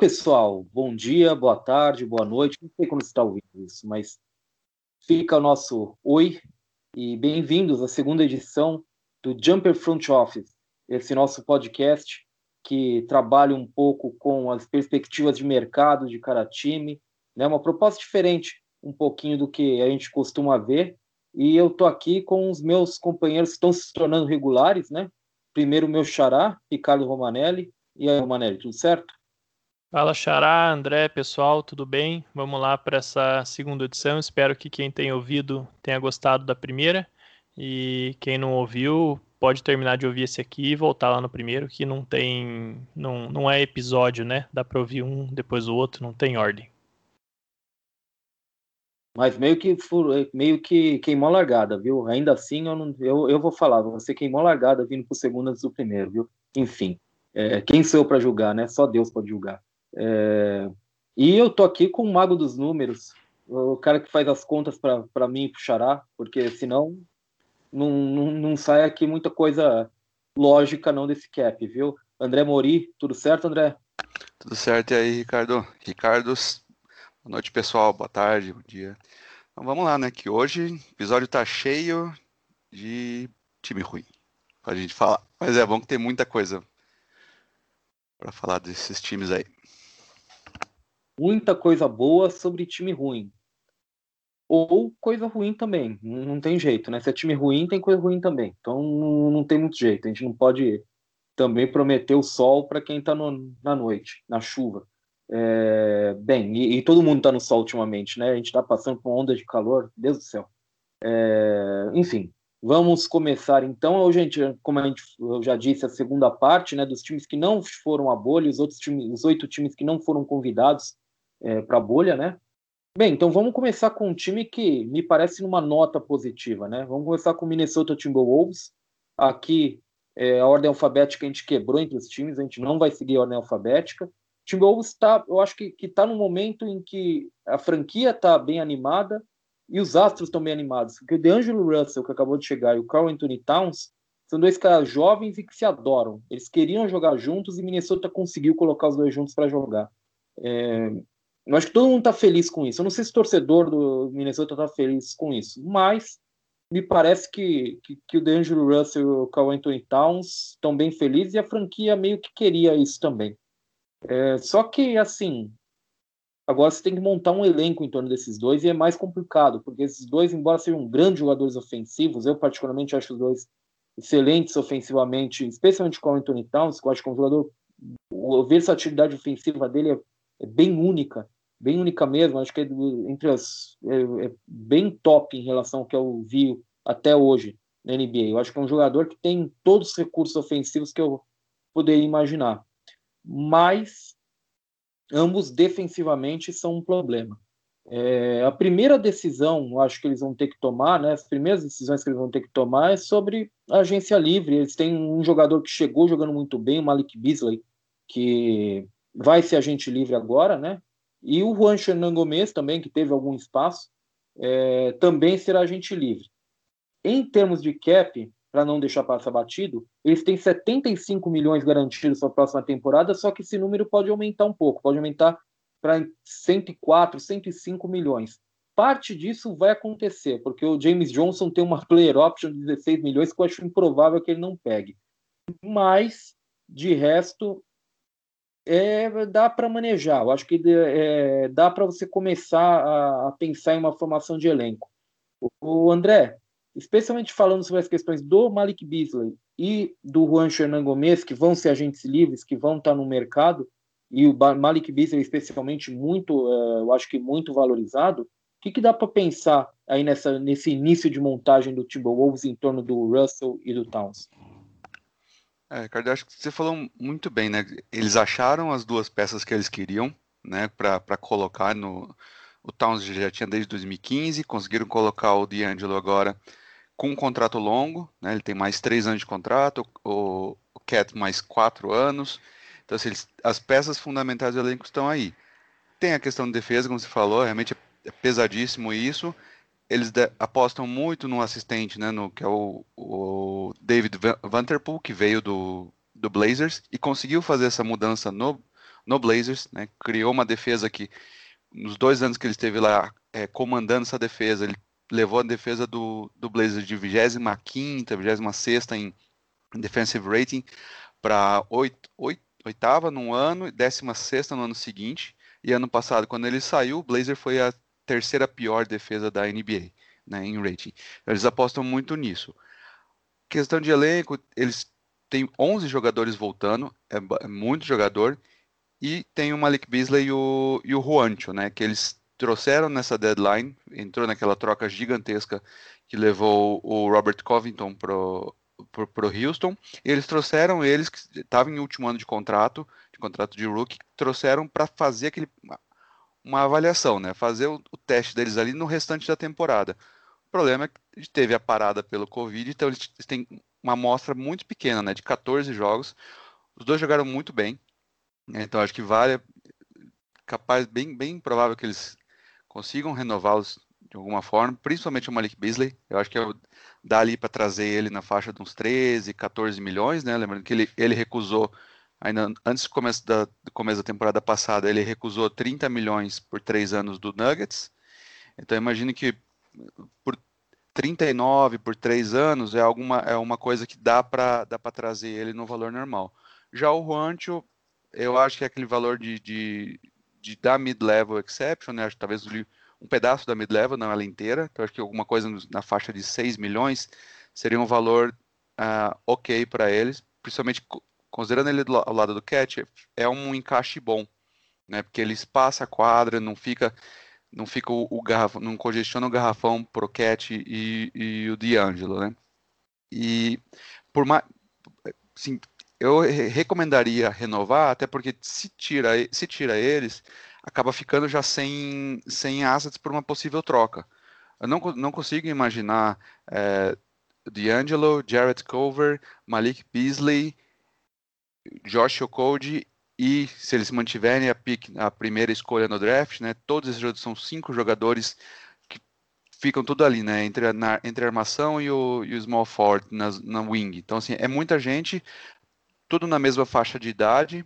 Pessoal. Bom dia, boa tarde, boa noite. Não sei quando você está ouvindo isso, mas fica o nosso oi e bem-vindos à segunda edição do Jumper Front Office, esse nosso podcast que trabalha um pouco com as perspectivas de mercado de cada time, né? Uma proposta diferente, um pouquinho do que a gente costuma ver. E eu tô aqui com os meus companheiros que estão se tornando regulares, né? Primeiro meu xará, Ricardo Romanelli. E aí, Romanelli, tudo certo? Fala Xará, André, pessoal, tudo bem? Vamos lá para essa segunda edição. Espero que quem tem ouvido tenha gostado da primeira. E quem não ouviu, pode terminar de ouvir esse aqui e voltar lá no primeiro, que não tem. Não, não é episódio, né? Dá para ouvir um depois o outro, não tem ordem. Mas meio que meio que queimou a largada, viu? Ainda assim, eu, não, eu, eu vou falar, você queimou a largada vindo pro segundo antes do primeiro, viu? Enfim, é, quem sou eu para julgar, né? Só Deus pode julgar. É... E eu tô aqui com o mago dos números, o cara que faz as contas para mim e pro Xará, porque senão não, não, não sai aqui muita coisa lógica não desse cap, viu? André Mori, tudo certo, André? Tudo certo e aí, Ricardo? Ricardo, boa noite, pessoal, boa tarde, bom dia. Então vamos lá, né? Que hoje o episódio tá cheio de time ruim pra gente falar. Mas é bom que tem muita coisa para falar desses times aí muita coisa boa sobre time ruim. Ou coisa ruim também, não tem jeito, né? Se é time ruim, tem coisa ruim também. Então não tem muito jeito. A gente não pode também prometer o sol para quem está na noite, na chuva. É, bem, e, e, todo mundo está no sol ultimamente, né? A gente está passando por onda de calor, Deus do céu. É, enfim, vamos começar então. Gente, como a gente, eu já disse, a segunda parte né, dos times que não foram a bolha, os outros times, os oito times que não foram convidados é, para a bolha, né? Bem, então vamos começar com um time que me parece numa nota positiva, né? Vamos começar com o Minnesota Timberwolves. Aqui é, a ordem alfabética a gente quebrou entre os times, a gente não vai seguir a ordem alfabética. Timberwolves está, eu acho que está num momento em que a franquia está bem animada e os astros estão bem animados. Porque o DeAngelo Russell, que acabou de chegar, e o Carl Anthony Towns são dois caras jovens e que se adoram. Eles queriam jogar juntos e Minnesota conseguiu colocar os dois juntos para jogar. É, eu acho que todo mundo está feliz com isso. Eu não sei se o torcedor do Minnesota está feliz com isso, mas me parece que, que, que o DeAngelo Russell e o Carl Anthony Towns estão bem felizes e a franquia meio que queria isso também. É, só que, assim, agora você tem que montar um elenco em torno desses dois e é mais complicado, porque esses dois, embora sejam grandes jogadores ofensivos, eu particularmente acho os dois excelentes ofensivamente, especialmente o Carl Anthony Towns, que eu acho que é um jogador, a versatilidade ofensiva dele é, é bem única bem única mesmo, acho que é entre as é, é bem top em relação ao que eu vi até hoje na NBA. Eu acho que é um jogador que tem todos os recursos ofensivos que eu poderia imaginar. Mas ambos defensivamente são um problema. É, a primeira decisão, eu acho que eles vão ter que tomar, né, as primeiras decisões que eles vão ter que tomar é sobre agência livre. Eles têm um jogador que chegou jogando muito bem, o Malik Beasley, que vai ser agente livre agora, né? E o Juan Hernan Gomes também, que teve algum espaço, é, também será agente livre. Em termos de cap, para não deixar passar batido, eles têm 75 milhões garantidos para a próxima temporada, só que esse número pode aumentar um pouco, pode aumentar para 104, 105 milhões. Parte disso vai acontecer, porque o James Johnson tem uma player option de 16 milhões que eu acho improvável que ele não pegue. Mas, de resto, é, dá para manejar. Eu acho que é, dá para você começar a, a, pensar em uma formação de elenco. O, o, André, especialmente falando sobre as questões do Malik Beasley e do Juan Hernan Gomes, que vão ser agentes livres, que vão estar no mercado, e o Malik Beasley especialmente muito, é, eu acho que muito valorizado, o que, que dá para pensar aí nessa, nesse início de montagem do Timberwolves em torno do Russell e do Towns? É, Ricardo, acho que você falou muito bem, né? Eles acharam as duas peças que eles queriam, né, para colocar no. O Towns já tinha desde 2015, conseguiram colocar o D'Angelo agora com um contrato longo, né? Ele tem mais três anos de contrato, o, o Cat mais quatro anos. Então, assim, eles, as peças fundamentais do elenco estão aí. Tem a questão de defesa, como você falou, realmente é pesadíssimo isso eles apostam muito no assistente, né, no, que é o, o David Vanderpool, que veio do, do Blazers e conseguiu fazer essa mudança no, no Blazers, né? Criou uma defesa que, nos dois anos que ele esteve lá é, comandando essa defesa, ele levou a defesa do, do Blazers de 25 26 em defensive rating para oitava no ano e 16 no ano seguinte. E ano passado, quando ele saiu, o Blazer foi a terceira pior defesa da NBA né, em rating. Eles apostam muito nisso. Questão de elenco, eles têm 11 jogadores voltando, é, é muito jogador, e tem o Malik Beasley e o, e o Juancho, né, que eles trouxeram nessa deadline, entrou naquela troca gigantesca que levou o Robert Covington pro, pro, pro Houston, eles trouxeram eles que estavam em último ano de contrato, de contrato de rookie, trouxeram para fazer aquele uma avaliação, né? Fazer o, o, teste deles ali no restante da temporada. O problema é que teve a parada pelo Covid, então eles têm uma amostra muito pequena, né? De 14 jogos. Os dois jogaram muito bem. Né? Então acho que vale capaz bem bem provável que eles consigam renová-los de alguma forma, principalmente o Malik Beasley. Eu acho que é, dá ali para trazer ele na faixa de uns 13, 14 milhões, né? Lembrando que ele, ele recusou ainda antes do começo da, do começo da temporada passada, ele recusou 30 milhões por três anos do Nuggets. Então imagine que por 39 por três anos é alguma é uma coisa que dá para dá para trazer ele no valor normal. Já o Juancho, eu acho que é aquele valor de, de, de da mid-level exception, né? Acho que talvez um pedaço da mid-level, não ela inteira. Então acho que alguma coisa na faixa de 6 milhões seria um valor uh, ok para eles, principalmente considerando ele do, ao lado do Cat, é um encaixe bom, né? Porque ele espaça a quadra, não fica não fica o, o garrafão, não congestiona o garrafão pro Cat e, e o D'Angelo, né? E por mais, sim, eu recomendaria renovar, até porque se tira, se tira eles, acaba ficando já sem, sem assets por uma possível troca. Eu não, não consigo imaginar é, D'Angelo, Jarrett Culver, Malik Beasley Josh Okogie e se eles mantiverem a, pick, a primeira escolha no draft, né, todos esses são cinco jogadores que ficam tudo ali, né, entre a, na, entre a armação e o, e o small forward na, na wing. Então, assim, é muita gente, tudo na mesma faixa de idade,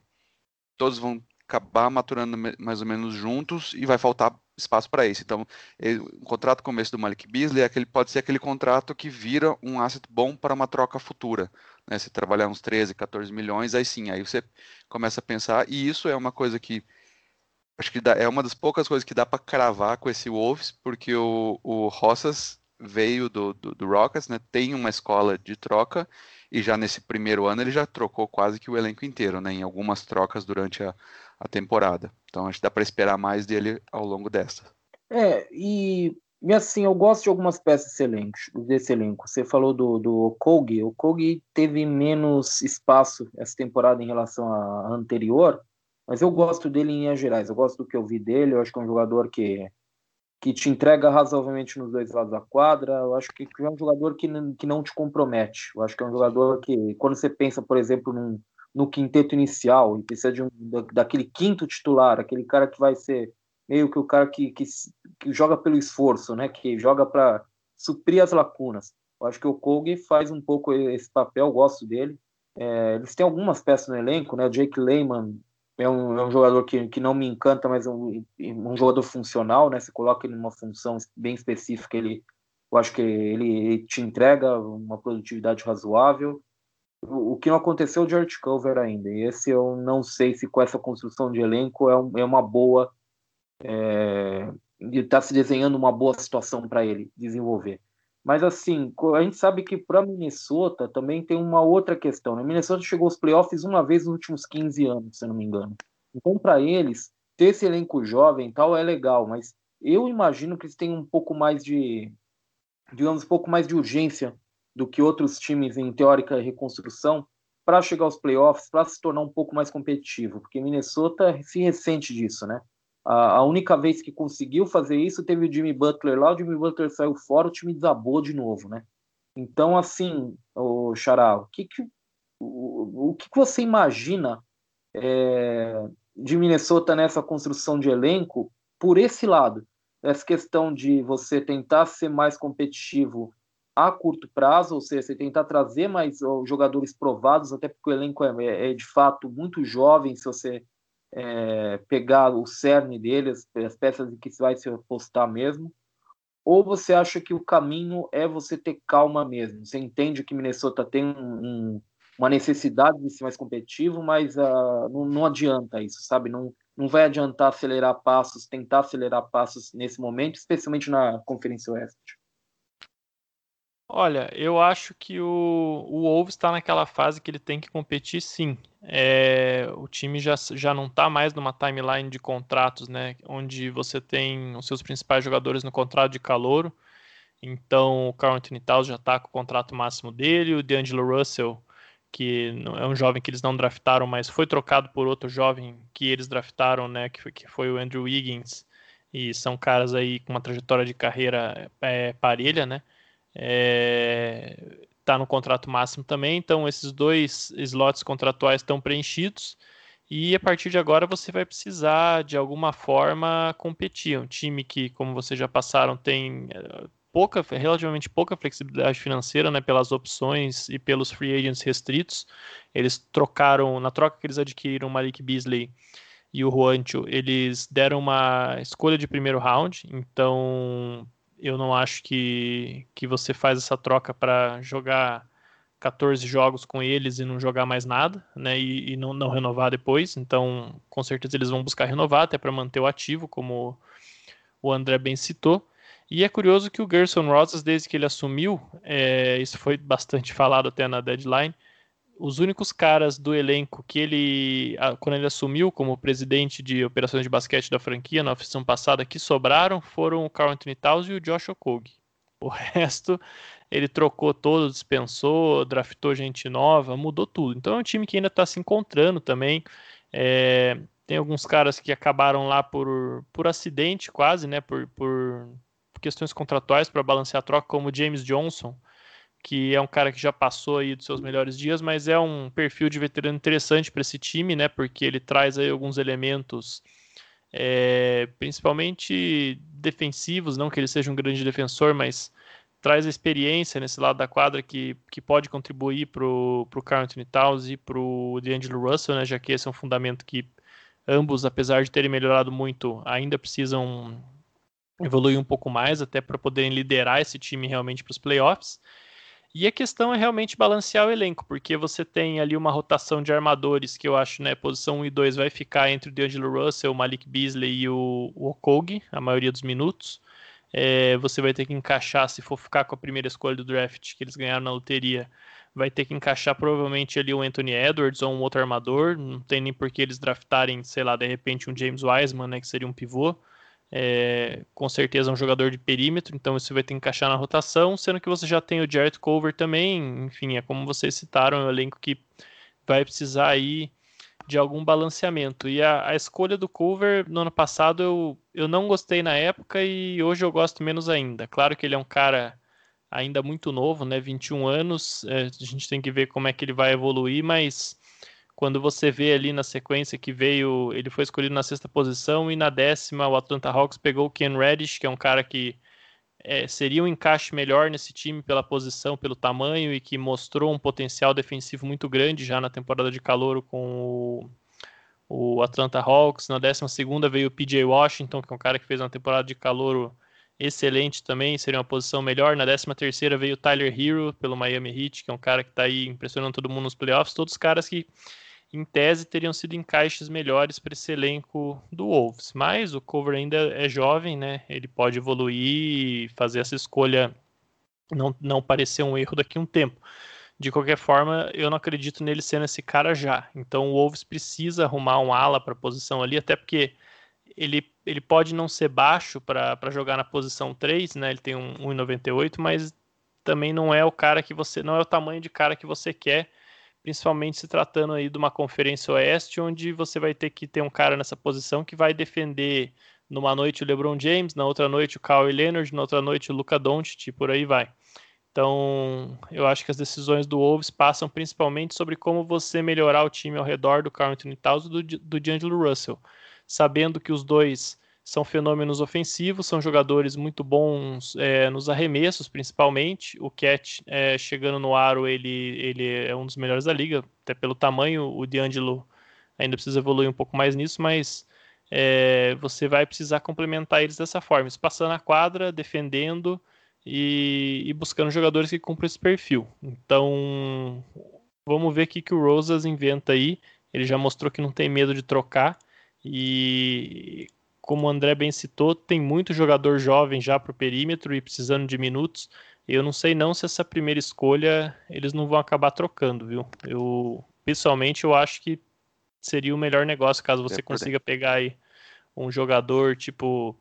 todos vão acabar maturando mais ou menos juntos e vai faltar espaço para isso. Então, ele, o contrato começo do Malik Beasley é aquele, pode ser aquele contrato que vira um asset bom para uma troca futura. Né? Se trabalhar uns 13, 14 milhões, aí sim, aí você começa a pensar, e isso é uma coisa que acho que dá, é uma das poucas coisas que dá para cravar com esse Wolves, porque o, o Rossas veio do, do, do Rockets, né? tem uma escola de troca, e já nesse primeiro ano ele já trocou quase que o elenco inteiro, né? em algumas trocas durante a, a temporada. Então acho que dá para esperar mais dele ao longo desta. É, e, e assim, eu gosto de algumas peças desse elenco. Desse elenco. Você falou do, do Okogi. O Okogi teve menos espaço essa temporada em relação à anterior, mas eu gosto dele em linhas gerais. Eu gosto do que eu vi dele. Eu acho que é um jogador que, que te entrega razoavelmente nos dois lados da quadra. Eu acho que é um jogador que, que não te compromete. Eu acho que é um jogador que, quando você pensa, por exemplo, num no quinteto inicial e precisa de um, daquele quinto titular, aquele cara que vai ser meio que o cara que, que, que joga pelo esforço, né? Que joga para suprir as lacunas. Eu acho que o Kogi faz um pouco esse papel, gosto dele. É, eles têm algumas peças no elenco, né? O Jake Lehman é um, é um jogador que, que não me encanta, mas é um, um jogador funcional, né? Você coloca ele numa função bem específica, ele, eu acho que ele, ele te entrega uma produtividade razoável o que não aconteceu é o George Culver ainda. E esse eu não sei se com essa construção de elenco é, um, é uma boa. É, está se desenhando uma boa situação para ele desenvolver. Mas assim, a gente sabe que para Minnesota também tem uma outra questão. Né? Minnesota chegou aos playoffs uma vez nos últimos 15 anos, se não me engano. Então, para eles, ter esse elenco jovem tal é legal, mas eu imagino que eles têm um pouco mais de, digamos, um pouco mais de urgência do que outros times em teórica reconstrução para chegar aos playoffs, para se tornar um pouco mais competitivo, porque Minnesota se ressente disso, né? A, a, única vez que conseguiu fazer isso teve o Jimmy Butler lá, o Jimmy Butler saiu fora, o time desabou de novo, né? Então, assim, o Xará, o que, que, o, o que, que você imagina é, de Minnesota nessa construção de elenco por esse lado? Essa questão de você tentar ser mais competitivo a curto prazo, ou seja, você tentar trazer mais jogadores provados, até porque o elenco é, é, é de fato muito jovem, se você é, pegar o cerne deles, as peças em que vai se apostar mesmo? Ou você acha que o caminho é você ter calma mesmo? Você entende que Minnesota tem um, uma necessidade de ser mais competitivo, mas uh, não, não, adianta isso, sabe? Não, não vai adiantar acelerar passos, tentar acelerar passos nesse momento, especialmente na Conferência Oeste. Olha, eu acho que o, o Wolves está naquela fase que ele tem que competir sim. É, o time já, já não está mais numa timeline de contratos, né? Onde você tem os seus principais jogadores no contrato de calouro. Então o Carl Anthony Towns já está com o contrato máximo dele, o D'Angelo Russell, que é um jovem que eles não draftaram, mas foi trocado por outro jovem que eles draftaram, né? Que foi, que foi o Andrew Wiggins. E são caras aí com uma trajetória de carreira é, parelha, né? É, tá no contrato máximo também, então esses dois slots contratuais estão preenchidos e a partir de agora você vai precisar de alguma forma competir. Um time que, como vocês já passaram, tem é, pouca, relativamente pouca flexibilidade financeira, né, pelas opções e pelos free agents restritos. Eles trocaram, na troca que eles adquiriram o Malik Beasley e o Juancho, eles deram uma escolha de primeiro round, então eu não acho que, que você faz essa troca para jogar 14 jogos com eles e não jogar mais nada, né? E, e não, não, renovar depois. Então, com certeza eles vão buscar renovar até para manter o ativo, como o André bem citou. E é curioso que o Gerson Rosas, desde que ele assumiu, é, isso foi bastante falado até na deadline, os únicos caras do elenco que ele, quando ele assumiu como presidente de operações de basquete da franquia na oficina passada, que sobraram foram o Carl Anthony Towns e o Josh Okogie. O resto ele trocou todo, dispensou, draftou gente nova, mudou tudo. Então é um time que ainda está se encontrando também. É, tem alguns caras que acabaram lá por, por acidente, quase, né? Por, por questões contratuais para balancear a troca, como o James Johnson que é um cara que já passou aí dos seus melhores dias, mas é um perfil de veterano interessante para esse time, né? Porque ele traz aí alguns elementos, é, principalmente defensivos, não que ele seja um grande defensor, mas traz a experiência nesse lado da quadra que, que pode contribuir para o Carl Anthony Towns e para o D'Angelo Russell, né? Já que esse é um fundamento que ambos, apesar de terem melhorado muito, ainda precisam evoluir um pouco mais até para poderem liderar esse time realmente para os playoffs. E a questão é realmente balancear o elenco, porque você tem ali uma rotação de armadores que eu acho, né, posição 1 e 2 vai ficar entre o D'Angelo Russell, o Malik Beasley e o, o a maioria dos minutos. É, você vai ter que encaixar, se for ficar com a primeira escolha do draft que eles ganharam na loteria, vai ter que encaixar provavelmente ali o Anthony Edwards ou um outro armador. Não tem nem por que eles draftarem, sei lá, de repente um James Wiseman, né, que seria um pivô é, com certeza um jogador de perímetro, então você vai ter que encaixar na rotação, sendo que você já tem o Jared Cover também, enfim, é como vocês citaram, é um elenco que vai precisar aí de algum balanceamento. E a, a, escolha do Cover no ano passado eu, eu não gostei na época e hoje eu gosto menos ainda. Claro que ele é um cara ainda muito novo, né, 21 anos, é, a gente tem que ver como é que ele vai evoluir, mas quando você vê ali na sequência que veio, ele foi escolhido na sexta posição e na décima o Atlanta Hawks pegou o Ken Reddish, que é um cara que é, seria um encaixe melhor nesse time pela posição, pelo tamanho e que mostrou um potencial defensivo muito grande já na temporada de calor com o, o Atlanta Hawks. Na décima segunda veio o PJ Washington, que é um cara que fez uma temporada de calor excelente também, seria uma posição melhor. Na décima terceira veio o Tyler Hero pelo Miami Heat, que é um cara que está aí impressionando todo mundo nos playoffs. Todos os caras que em tese teriam sido encaixes melhores para esse elenco do Wolves. Mas o Cover ainda é jovem, né? Ele pode evoluir e fazer essa escolha não, não parecer um erro daqui a um tempo. De qualquer forma, eu não acredito nele sendo esse cara já. Então o Wolves precisa arrumar um ala para a posição ali, até porque ele, ele pode não ser baixo para jogar na posição 3, né? Ele tem um 1,98, mas também não é o cara que você. não é o tamanho de cara que você quer principalmente se tratando aí de uma conferência oeste, onde você vai ter que ter um cara nessa posição que vai defender numa noite o LeBron James, na outra noite o Kawhi Leonard, na outra noite o Luca Doncic, por aí vai. Então, eu acho que as decisões do Wolves passam principalmente sobre como você melhorar o time ao redor do Carl Anthony Towns e do, do D'Angelo Russell, sabendo que os dois são fenômenos ofensivos, são jogadores muito bons é, nos arremessos, principalmente. O Cat, é, chegando no aro, ele, ele é um dos melhores da liga, até pelo tamanho. O D'Angelo ainda precisa evoluir um pouco mais nisso, mas é, você vai precisar complementar eles dessa forma, passando a quadra, defendendo e, e, buscando jogadores que cumprem esse perfil. Então, vamos ver o que, que o Rosas inventa aí. Ele já mostrou que não tem medo de trocar e, como o André bem citou, tem muito jogador jovem já para o perímetro e precisando de minutos. Eu não sei não se essa primeira escolha eles não vão acabar trocando, viu? Eu pessoalmente eu acho que seria o melhor negócio caso você é consiga pegar aí um jogador tipo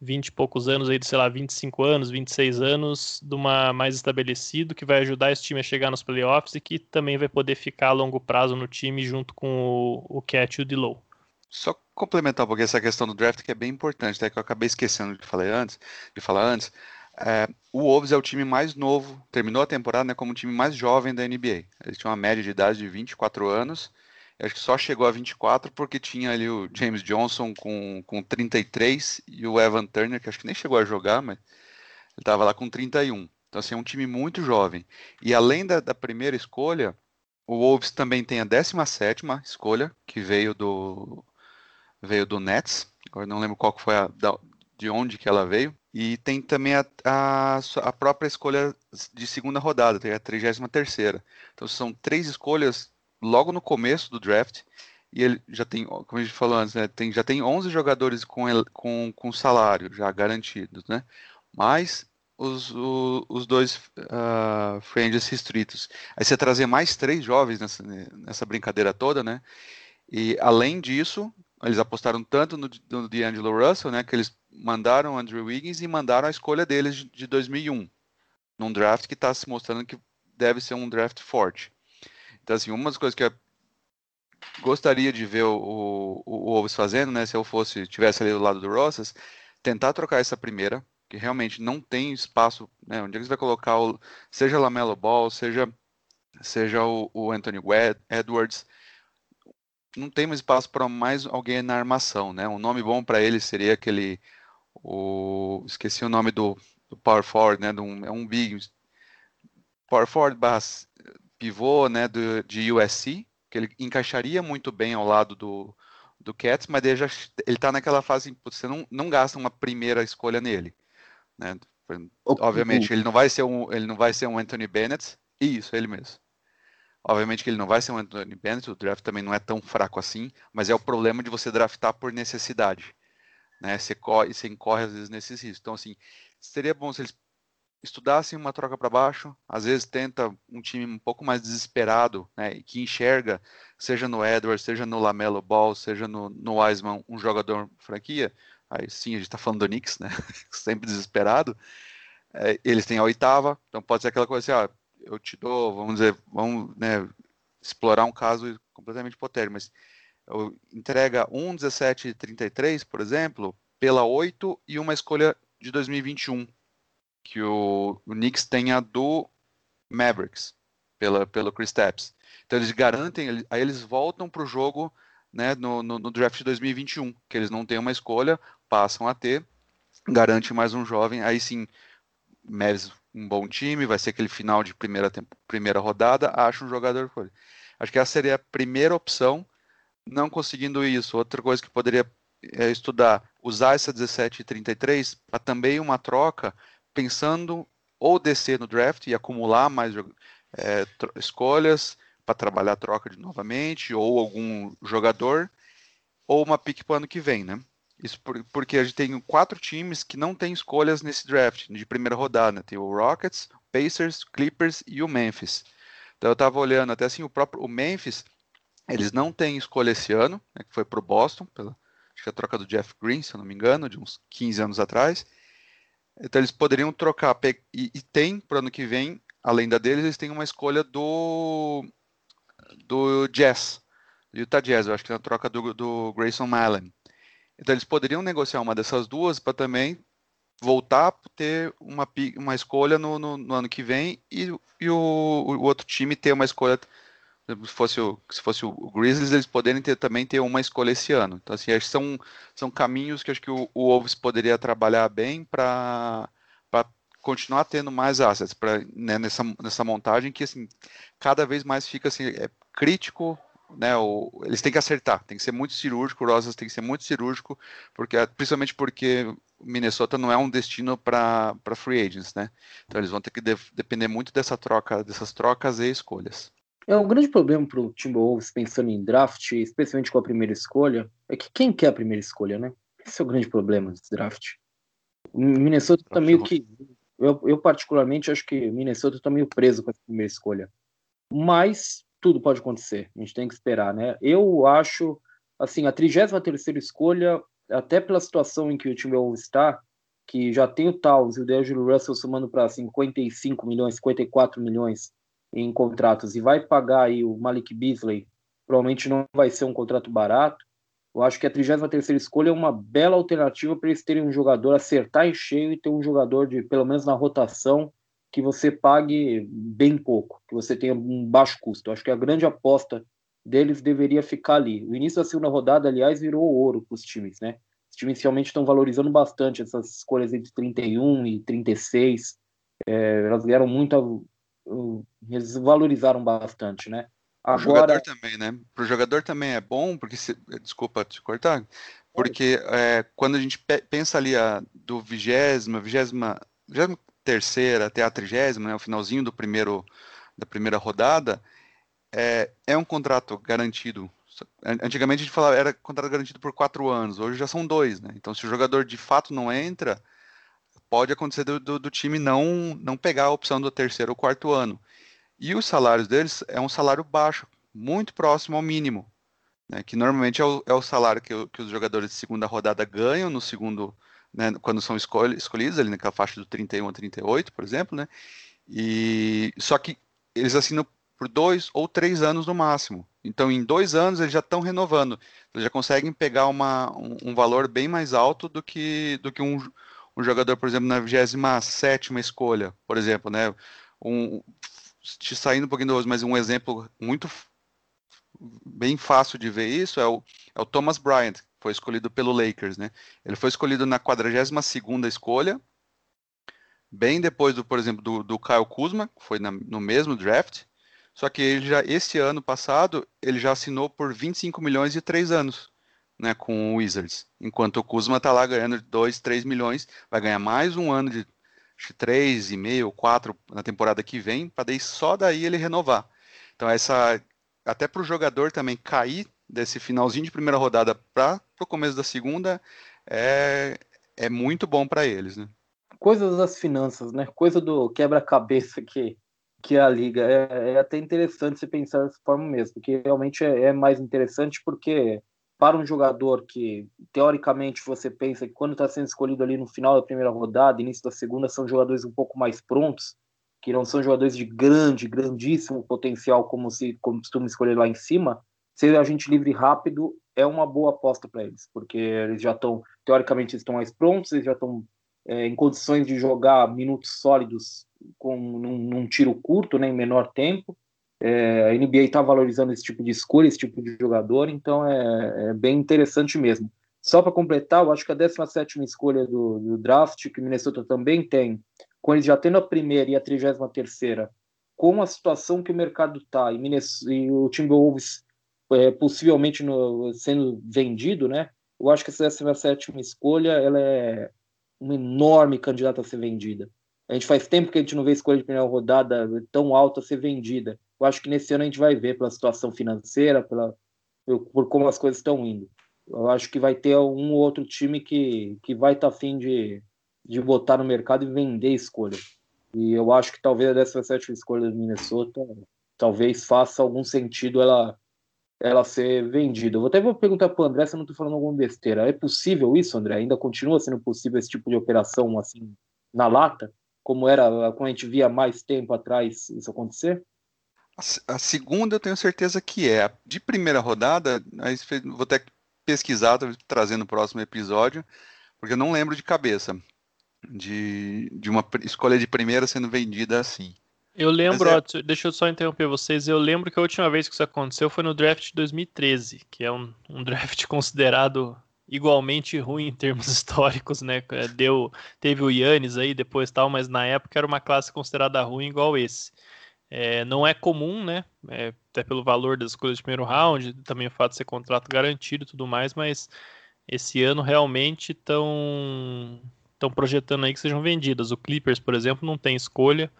20 e poucos anos aí, sei lá, 25 anos, 26 anos, de uma mais estabelecido que vai ajudar esse time a chegar nos playoffs e que também vai poder ficar a longo prazo no time junto com o, o Cat e o Dilow. Só complementar um pouquinho essa questão do draft que é bem importante, até que eu acabei esquecendo de falar antes, de falar antes. É, o Wolves é o time mais novo, terminou a temporada né, como o time mais jovem da NBA. Eles tinham uma média de idade de 24 anos. acho que só chegou a 24 porque tinha ali o James Johnson com, com 33 e o Evan Turner, que acho que nem chegou a jogar, mas ele estava lá com 31. Então, assim, é um time muito jovem. E além da, da primeira escolha, o Wolves também tem a 17 escolha, que veio do, veio do Nets. Agora não lembro qual foi a, da, de onde que ela veio. E tem também a, a, a própria escolha de segunda rodada, tem a 33 Então são três escolhas logo no começo do draft. E ele já tem, como a gente falou antes, né, tem, já tem 11 jogadores com, com, com salário já garantidos, né? Mais os, os, os dois uh, free restritos. Aí você trazer mais três jovens nessa, nessa brincadeira toda, né? E além disso, eles apostaram tanto no, no D'Angelo Russell, né, que eles mandaram o Andrew Wiggins e mandaram a escolha deles de, de 2001, num draft que está se mostrando que deve ser um draft forte. Então, assim, uma das coisas que eu gostaria de ver o, o, o Wolves fazendo, né, se eu fosse, tivesse ali do lado do Rosas, tentar trocar essa primeira, que realmente não tem espaço, né, onde eles vai colocar o, seja Lamelo Ball, seja seja o, o Anthony Edwards, não tem mais espaço para mais alguém na armação, né? Um nome bom para ele seria aquele, o, esqueci o nome do, do power forward, né? Do, é um big power forward barra pivô, né? Do, de USC, que ele encaixaria muito bem ao lado do, do Cats, mas ele já ele está naquela fase, você não, não gasta uma primeira escolha nele, né? Obviamente ele não vai ser um ele não vai ser um Anthony Bennett, isso ele mesmo. Obviamente que ele não vai ser um Anthony Bennett, o draft também não é tão fraco assim, mas é o problema de você draftar por necessidade. Né? Você, corre, você incorre às vezes nesses riscos. Então, assim, seria bom se eles estudassem uma troca para baixo, às vezes tenta um time um pouco mais desesperado, né, que enxerga, seja no Edwards, seja no Lamelo Ball, seja no, no Wiseman, um jogador franquia, aí sim, a gente está falando do Knicks, né, sempre desesperado, é, eles têm a oitava, então pode ser aquela coisa assim, ó, eu te dou, vamos dizer, vamos né, explorar um caso completamente hipotético, mas eu entrega um 1733, por exemplo, pela 8 e uma escolha de 2021, que o, o Knicks tenha do Mavericks, pela, pelo Chris Tapps. Então eles garantem, aí eles voltam para o jogo né, no, no, no, draft de 2021, que eles não têm uma escolha, passam a ter, garante mais um jovem, aí sim, Mavs um bom time, vai ser aquele final de primeira, primeira rodada, acha um jogador. Acho que essa seria a primeira opção. Não conseguindo isso, outra coisa que poderia é, estudar, usar essa 17 e 33 para também uma troca, pensando ou descer no draft e acumular mais é, escolhas para trabalhar a troca de novamente, ou algum jogador, ou uma pick para o ano que vem, né? Isso por, porque a gente tem quatro times que não tem escolhas nesse draft de primeira rodada. Tem o Rockets, Pacers, Clippers e o Memphis. Então eu estava olhando até assim o próprio o Memphis, eles não têm escolha esse ano, né, que foi para o Boston, pela, acho que a troca do Jeff Green, se eu não me engano, de uns 15 anos atrás. Então eles poderiam trocar e, e tem para o ano que vem, além da deles, eles têm uma escolha do do Jazz, do Utah Jazz, eu acho que é a troca do, do Grayson Allen. Então eles poderiam negociar uma dessas duas para também voltar a ter uma, uma escolha no, no, no ano que vem e, e o, o, outro time ter uma escolha se fosse o, se fosse o Grizzlies, eles poderem ter, também ter uma escolha esse ano. Então, assim, acho que são, são caminhos que acho que o, Wolves poderia trabalhar bem para continuar tendo mais assets pra, né, nessa, nessa montagem que, assim, cada vez mais fica assim, é crítico né, o, eles têm que acertar, tem que ser muito cirúrgico, o Rosas tem que ser muito cirúrgico, porque principalmente porque Minnesota não é um destino para free agents, né? Então eles vão ter que de, depender muito dessa troca, dessas trocas e escolhas. É um grande problema para o Timberwolves pensando em draft, especialmente com a primeira escolha, é que quem quer a primeira escolha, né? Esse é o grande problema desse draft. Minnesota está meio que eu, eu, particularmente acho que Minnesota está meio preso com a primeira escolha. Mas tudo pode acontecer. A gente tem que esperar, né? Eu acho, assim, a 33 terceira escolha, até pela situação em que o Timberwolves está, que já tem o Towns e o D'Angelo Russell somando para 55 milhões, 54 milhões em contratos e vai pagar aí o Malik Beasley, provavelmente não vai ser um contrato barato. Eu acho que a 33 escolha é uma bela alternativa para eles terem um jogador acertar em cheio e ter um jogador de, pelo menos na rotação, que você pague bem pouco, que você tenha um baixo custo. Acho que a grande aposta deles deveria ficar ali. O início da segunda rodada, aliás, virou ouro para os times, né? Os times realmente estão valorizando bastante essas escolhas entre 31 e 36. É, elas vieram muito. Eles valorizaram bastante, né? Agora... O jogador também, né? Para o jogador também é bom, porque se... desculpa te cortar, porque é, quando a gente pensa ali a, do vigésima, vigésima, vigésima terceira até a trigésima, né, o finalzinho do primeiro da primeira rodada, é, é um contrato garantido. Antigamente a gente falava era contrato garantido por quatro anos, hoje já são dois, né? Então se o jogador de fato não entra, pode acontecer do, do, do time não não pegar a opção do terceiro ou quarto ano. E os salários deles é um salário baixo, muito próximo ao mínimo, né, que normalmente é o, é o salário que, que, os jogadores de segunda rodada ganham no segundo, né, quando são escol escolhidos, ali naquela faixa do 31 a 38, por exemplo, né, e só que eles assinam por dois ou três anos no máximo. Então, em dois anos, eles já estão renovando. Eles já conseguem pegar uma, um, um, valor bem mais alto do que, do que um, um jogador, por exemplo, na 27 escolha, por exemplo, né? Um, te saindo um pouquinho do rosto, mas um exemplo muito bem fácil de ver isso é o, é o Thomas Bryant, foi escolhido pelo Lakers, né? Ele foi escolhido na 42ª escolha, bem depois do, por exemplo, do, do Kyle Kuzma, que foi na, no mesmo draft, só que ele já, esse ano passado, ele já assinou por 25 milhões e 3 anos, né, com o Wizards, enquanto o Kuzma tá lá ganhando 2, 3 milhões, vai ganhar mais um ano de acho que três e meio, quatro na temporada que vem, para daí só daí ele renovar. Então essa até para o jogador também cair desse finalzinho de primeira rodada para o começo da segunda é, é muito bom para eles, né? Coisas das finanças, né? Coisa do quebra-cabeça que que é a liga é, é, até interessante se pensar dessa forma mesmo, porque realmente é, é mais interessante porque para um jogador que, teoricamente, você pensa que quando está sendo escolhido ali no final da primeira rodada, início da segunda, são jogadores um pouco mais prontos, que não são jogadores de grande, grandíssimo potencial, como se costuma escolher lá em cima, ser agente livre rápido é uma boa aposta para eles, porque eles já estão, teoricamente, estão mais prontos, eles já estão é, em condições de jogar minutos sólidos com num, num tiro curto, né, em menor tempo, é, a NBA está valorizando esse tipo de escolha, esse tipo de jogador, então é, é bem interessante mesmo. Só para completar, eu acho que a 17 escolha do, do, draft, que Minnesota também tem, com eles já tendo a primeira e a 33, com a situação que o mercado está e, e, o Timberwolves é, possivelmente no, sendo vendido, né? Eu acho que essa 17 escolha ela é uma enorme candidata a ser vendida. A gente faz tempo que a gente não vê escolha de primeira rodada tão alta a ser vendida eu acho que nesse ano a gente vai ver pela situação financeira, pela, por como as coisas estão indo. Eu acho que vai ter um ou outro time que, que vai estar tá afim de, de botar no mercado e vender escolha. E eu acho que talvez a 17 escolha do Minnesota talvez faça algum sentido ela, ela ser vendida. Eu vou até vou perguntar para o André se eu não estou falando alguma besteira. É possível isso, André? Ainda continua sendo possível esse tipo de operação assim na lata? Como era quando a gente via mais tempo atrás isso acontecer? A, segunda eu tenho certeza que é. De primeira rodada, vou até pesquisar, trazendo o próximo episódio, porque eu não lembro de cabeça de, de uma escolha de primeira sendo vendida assim. Eu lembro, é... ó, deixa eu só interromper vocês, eu lembro que a última vez que isso aconteceu foi no draft de 2013, que é um, um draft considerado igualmente ruim em termos históricos, né? Deu, teve o Yannis aí depois tal, mas na época era uma classe considerada ruim igual esse. É, não é comum, né? É, até pelo valor das escolhas de primeiro round, também o fato de ser contrato garantido e tudo mais, mas esse ano realmente estão estão projetando aí que sejam vendidas. O Clippers, por exemplo, não tem escolha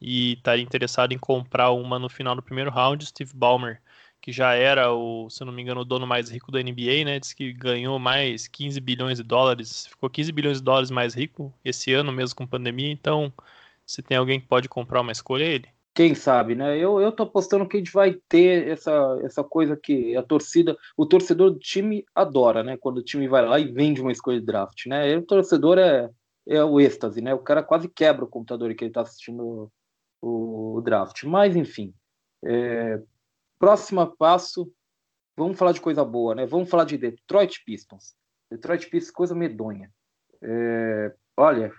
e estaria interessado em comprar uma no final do primeiro round. Steve Ballmer, que já era o, se não me engano, o dono mais rico da NBA, né? Diz que ganhou mais 15 bilhões de dólares, ficou 15 bilhões de dólares mais rico esse ano mesmo com pandemia. Então, se tem alguém que pode comprar uma escolha, é ele. Quem sabe, né? Eu, eu tô apostando que a gente vai ter essa, essa coisa que a torcida, o torcedor do time adora, né? Quando o time vai lá e vende uma escolha de draft, né? E o torcedor é, é o êxtase, né? O cara quase quebra o computador que ele tá assistindo o, draft. Mas, enfim, é, próximo passo, vamos falar de coisa boa, né? Vamos falar de Detroit Pistons. Detroit Pistons, coisa medonha. É, olha,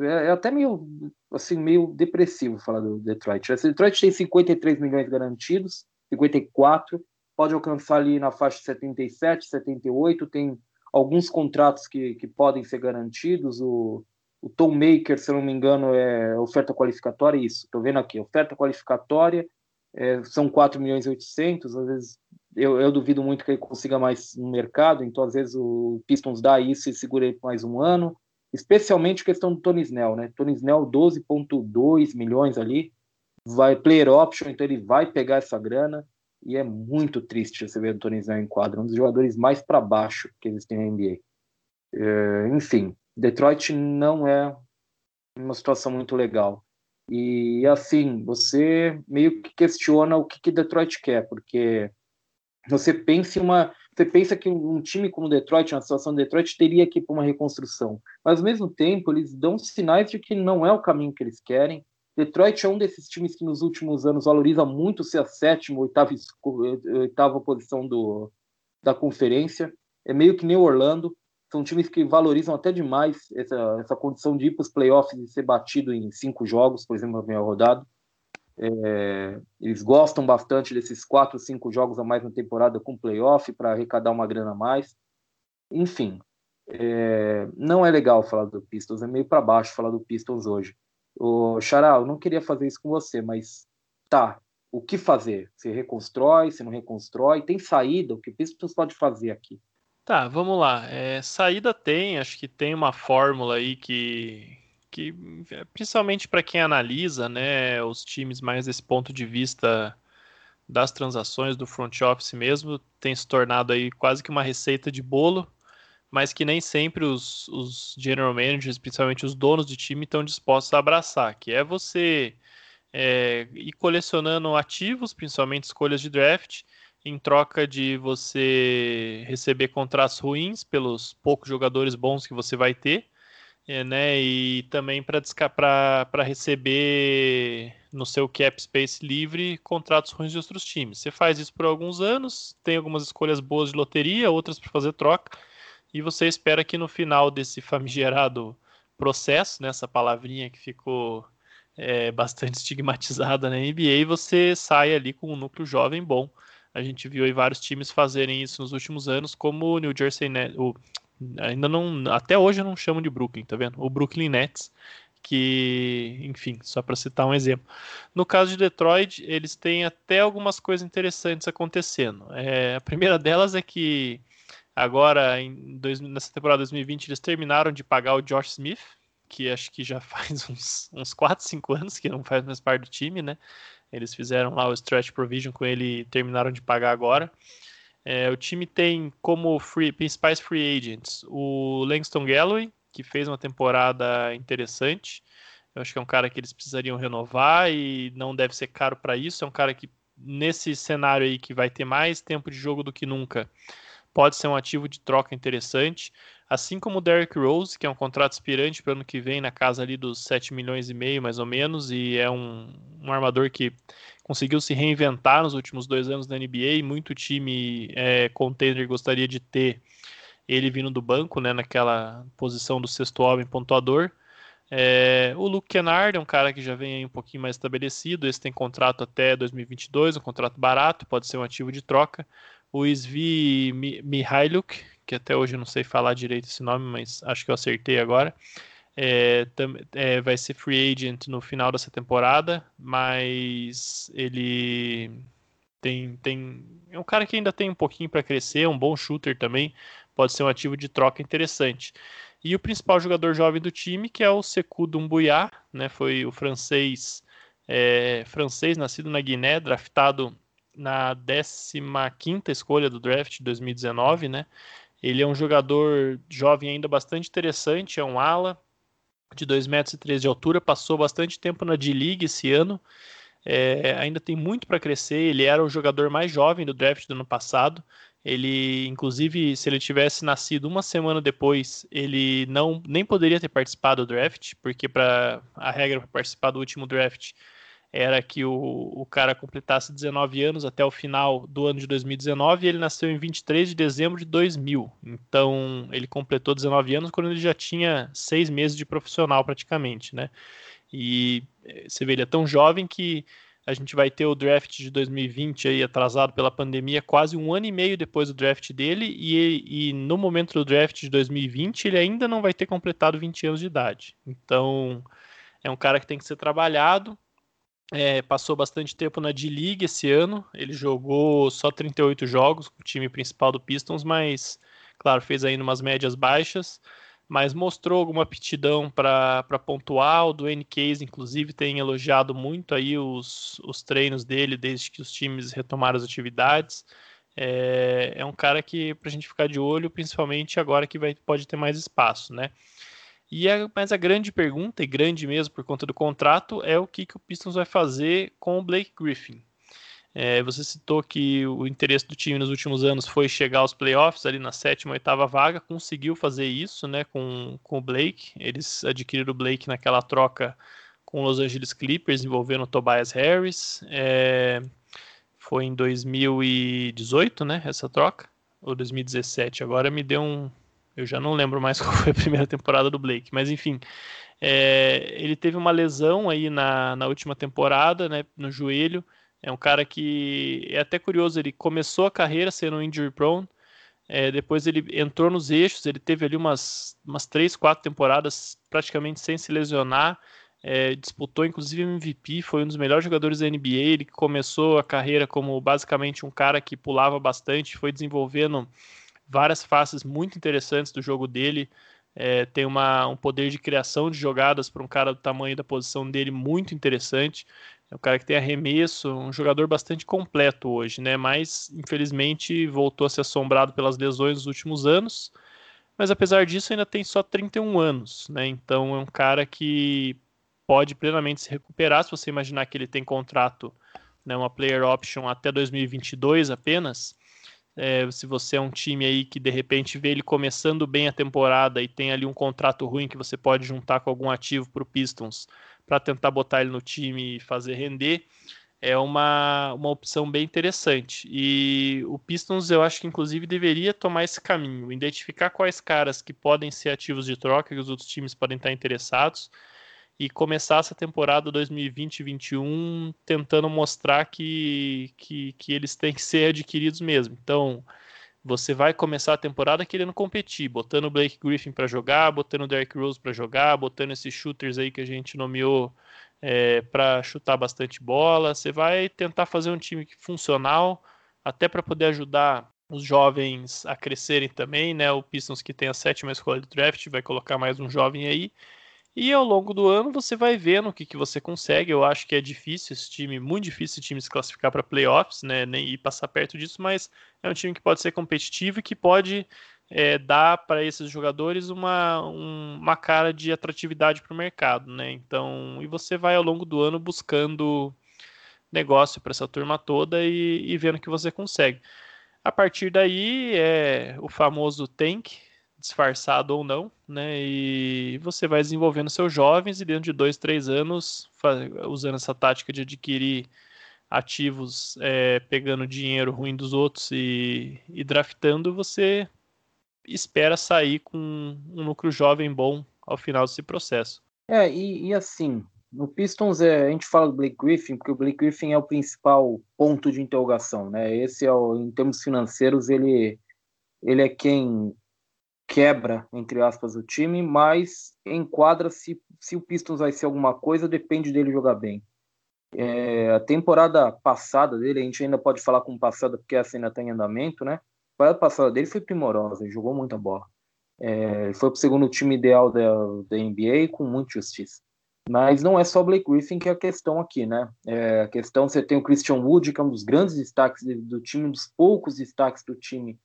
é, é, até meio assim meio depressivo falar do Detroit. Esse Detroit tem 53 milhões garantidos, 54, pode alcançar ali na faixa 77, 78, tem alguns contratos que, que podem ser garantidos. O, o Tom Maker, se eu não me engano, é oferta qualificatória, isso, estou vendo aqui, oferta qualificatória é, são 4 milhões e 800, às vezes eu, eu, duvido muito que ele consiga mais no mercado, então às vezes o Pistons dá isso e segura ele mais um ano especialmente questão do Tony Snell, né? Tony Snell 12.2 milhões ali, vai player option, então ele vai pegar essa grana e é muito triste você ver o Tony Snell em quadro, um dos jogadores mais para baixo que existem na NBA. É, enfim, Detroit não é uma situação muito legal. E assim, você meio que questiona o que, que Detroit quer, porque você pensa uma você pensa que um time como Detroit, uma situação de Detroit, teria que ir para uma reconstrução. Mas, ao mesmo tempo, eles dão sinais de que não é o caminho que eles querem. Detroit é um desses times que nos últimos anos valoriza muito ser a sétima, oitava, oitava posição do, da conferência. É meio que nem Orlando. São times que valorizam até demais essa, essa condição de ir para os playoffs e ser batido em cinco jogos, por exemplo, na primeira rodada. É, eles gostam bastante desses quatro, cinco jogos a mais na temporada com playoff para arrecadar uma grana a mais. Enfim, é, não é legal falar do Pistons, é meio para baixo falar do Pistons hoje. O Xará, eu não queria fazer isso com você, mas tá, o que fazer? Se reconstrói, se não reconstrói? Tem saída? O que o Pistons pode fazer aqui? Tá, vamos lá. É, saída tem, acho que tem uma fórmula aí que, que principalmente para quem analisa, né, os times mais desse ponto de vista das transações do front office mesmo, tem se tornado aí quase que uma receita de bolo, mas que nem sempre os, os general managers, principalmente os donos de time, estão dispostos a abraçar, que é você é, ir colecionando ativos, principalmente escolhas de draft, em troca de você receber contratos ruins pelos poucos jogadores bons que você vai ter, é, né? E também para receber no seu cap space livre contratos ruins de outros times. Você faz isso por alguns anos, tem algumas escolhas boas de loteria, outras para fazer troca, e você espera que no final desse famigerado processo, nessa né, palavrinha que ficou é, bastante estigmatizada na NBA, você saia ali com um núcleo jovem bom. A gente viu aí vários times fazerem isso nos últimos anos, como o New Jersey Net, o ainda não, até hoje eu não chamo de Brooklyn, tá vendo? O Brooklyn Nets, que, enfim, só para citar um exemplo. No caso de Detroit, eles têm até algumas coisas interessantes acontecendo. É, a primeira delas é que agora, em dois, nessa temporada 2020, eles terminaram de pagar o Josh Smith, que acho que já faz uns, uns 4, 5 anos que não faz mais parte do time, né? Eles fizeram lá o stretch provision com ele e terminaram de pagar agora. É, o time tem como free, principais free agents o Langston Galloway, que fez uma temporada interessante. Eu acho que é um cara que eles precisariam renovar e não deve ser caro para isso. É um cara que, nesse cenário aí, que vai ter mais tempo de jogo do que nunca, pode ser um ativo de troca interessante. Assim como o Derrick Rose, que é um contrato aspirante para o ano que vem, na casa ali dos 7 milhões e meio, mais ou menos, e é um, um armador que conseguiu se reinventar nos últimos dois anos na NBA, muito time é, contender gostaria de ter ele vindo do banco, né, naquela posição do sexto homem pontuador. É, o Luke Kennard é um cara que já vem um pouquinho mais estabelecido, esse tem contrato até 2022, um contrato barato, pode ser um ativo de troca. O Svi Mihailuk, que até hoje eu não sei falar direito esse nome, mas acho que eu acertei agora. é, é, vai ser free agent no final dessa temporada, mas ele tem, tem é um cara que ainda tem um pouquinho para crescer, um bom shooter também, pode ser um ativo de troca interessante. E o principal jogador jovem do time, que é o Sekou Doumbouya, né, foi o francês, é, francês nascido na Guiné, draftado na 15ª escolha do draft de 2019, né? Ele é um jogador jovem ainda bastante interessante, é um ala de 2,3 metros de altura, passou bastante tempo na D-League esse ano, é, ainda tem muito para crescer, ele era o jogador mais jovem do draft do ano passado, ele, inclusive, se ele tivesse nascido uma semana depois, ele não nem poderia ter participado do draft, porque para a regra para participar do último draft era que o, o cara completasse 19 anos até o final do ano de 2019 e ele nasceu em 23 de dezembro de 2000. Então, ele completou 19 anos quando ele já tinha seis meses de profissional praticamente, né? E eh, você vê, ele é tão jovem que a gente vai ter o draft de 2020 aí atrasado pela pandemia quase um ano e meio depois do draft dele e, e no momento do draft de 2020 ele ainda não vai ter completado 20 anos de idade. Então é um cara que tem que ser trabalhado. É, passou bastante tempo na D-League esse ano. Ele jogou só 38 jogos com o time principal do Pistons, mas, claro, fez ainda umas médias baixas mas mostrou alguma aptidão para pontuar. O Dwayne Case, inclusive, tem elogiado muito aí os, os treinos dele desde que os times retomaram as atividades. É, é um cara que para a gente ficar de olho, principalmente agora que vai, pode ter mais espaço, né? E a, mas a grande pergunta, e grande mesmo por conta do contrato, é o que, que o Pistons vai fazer com o Blake Griffin. É, você citou que o interesse do time nos últimos anos foi chegar aos playoffs ali na sétima, oitava vaga, conseguiu fazer isso, né, com, com o Blake. Eles adquiriram o Blake naquela troca com os Los Angeles Clippers envolvendo o Tobias Harris. É, foi em 2018, né, essa troca, ou 2017. Agora me deu um, eu já não lembro mais qual foi a primeira temporada do Blake, mas enfim, é, ele teve uma lesão aí na, na última temporada, né, no joelho. É um cara que é até curioso, ele começou a carreira sendo injury prone, é, depois ele entrou nos eixos, ele teve ali umas, umas três, quatro temporadas praticamente sem se lesionar, é, disputou inclusive MVP, foi um dos melhores jogadores da NBA, ele começou a carreira como basicamente um cara que pulava bastante, foi desenvolvendo várias faces muito interessantes do jogo dele, é, tem uma, um poder de criação de jogadas para um cara do tamanho da posição dele muito interessante. É um cara que tem arremesso, um jogador bastante completo hoje, né? Mas infelizmente voltou a ser assombrado pelas lesões nos últimos anos. Mas apesar disso, ainda tem só 31 anos, né? Então é um cara que pode plenamente se recuperar. Se você imaginar que ele tem contrato, né, uma player option até 2022 apenas. É, se você é um time aí que de repente vê ele começando bem a temporada e tem ali um contrato ruim que você pode juntar com algum ativo para o Pistons para tentar botar ele no time e fazer render, é uma, uma opção bem interessante. E o Pistons, eu acho que inclusive deveria tomar esse caminho, identificar quais caras que podem ser ativos de troca, que os outros times podem estar interessados, e começar essa temporada 2020-21 tentando mostrar que, que, que eles têm que ser adquiridos mesmo. Então, você vai começar a temporada querendo competir, botando o Blake Griffin para jogar, botando o Derrick Rose para jogar, botando esses shooters aí que a gente nomeou é, para chutar bastante bola. Você vai tentar fazer um time funcional, até para poder ajudar os jovens a crescerem também, né? O Pistons que tem a sétima escolha do draft vai colocar mais um jovem aí. E ao longo do ano você vai vendo o que, que você consegue. Eu acho que é difícil esse time, muito difícil esse time se classificar para playoffs, né? Nem ir passar perto disso, mas é um time que pode ser competitivo e que pode é, dar para esses jogadores uma, um, uma cara de atratividade para o mercado, né? Então, e você vai ao longo do ano buscando negócio para essa turma toda e, e vendo que você consegue. A partir daí é o famoso tank, disfarçado ou não, né? E você vai desenvolvendo seus jovens e dentro de dois, três anos, usando essa tática de adquirir ativos, é, pegando dinheiro ruim dos outros e, e draftando, você espera sair com um núcleo jovem bom ao final desse processo. É, e, e assim, no Pistons é, a gente fala do Blake Griffin, porque o Blake Griffin é o principal ponto de interrogação, né? Esse é o, em termos financeiros, ele, ele é quem quebra, entre aspas, o time, mas enquadra se, se o Pistons vai ser alguma coisa, depende dele jogar bem. É, a temporada passada dele, a gente ainda pode falar como passada porque essa ainda está em andamento, né? A passada dele foi primorosa, ele jogou muita bola. É, foi para o segundo time ideal da, da NBA com muita justiça. Mas não é só Blake Griffin que é a questão aqui, né? É, a questão você tem o Christian Wood, que é um dos grandes destaques do time, um dos poucos destaques do time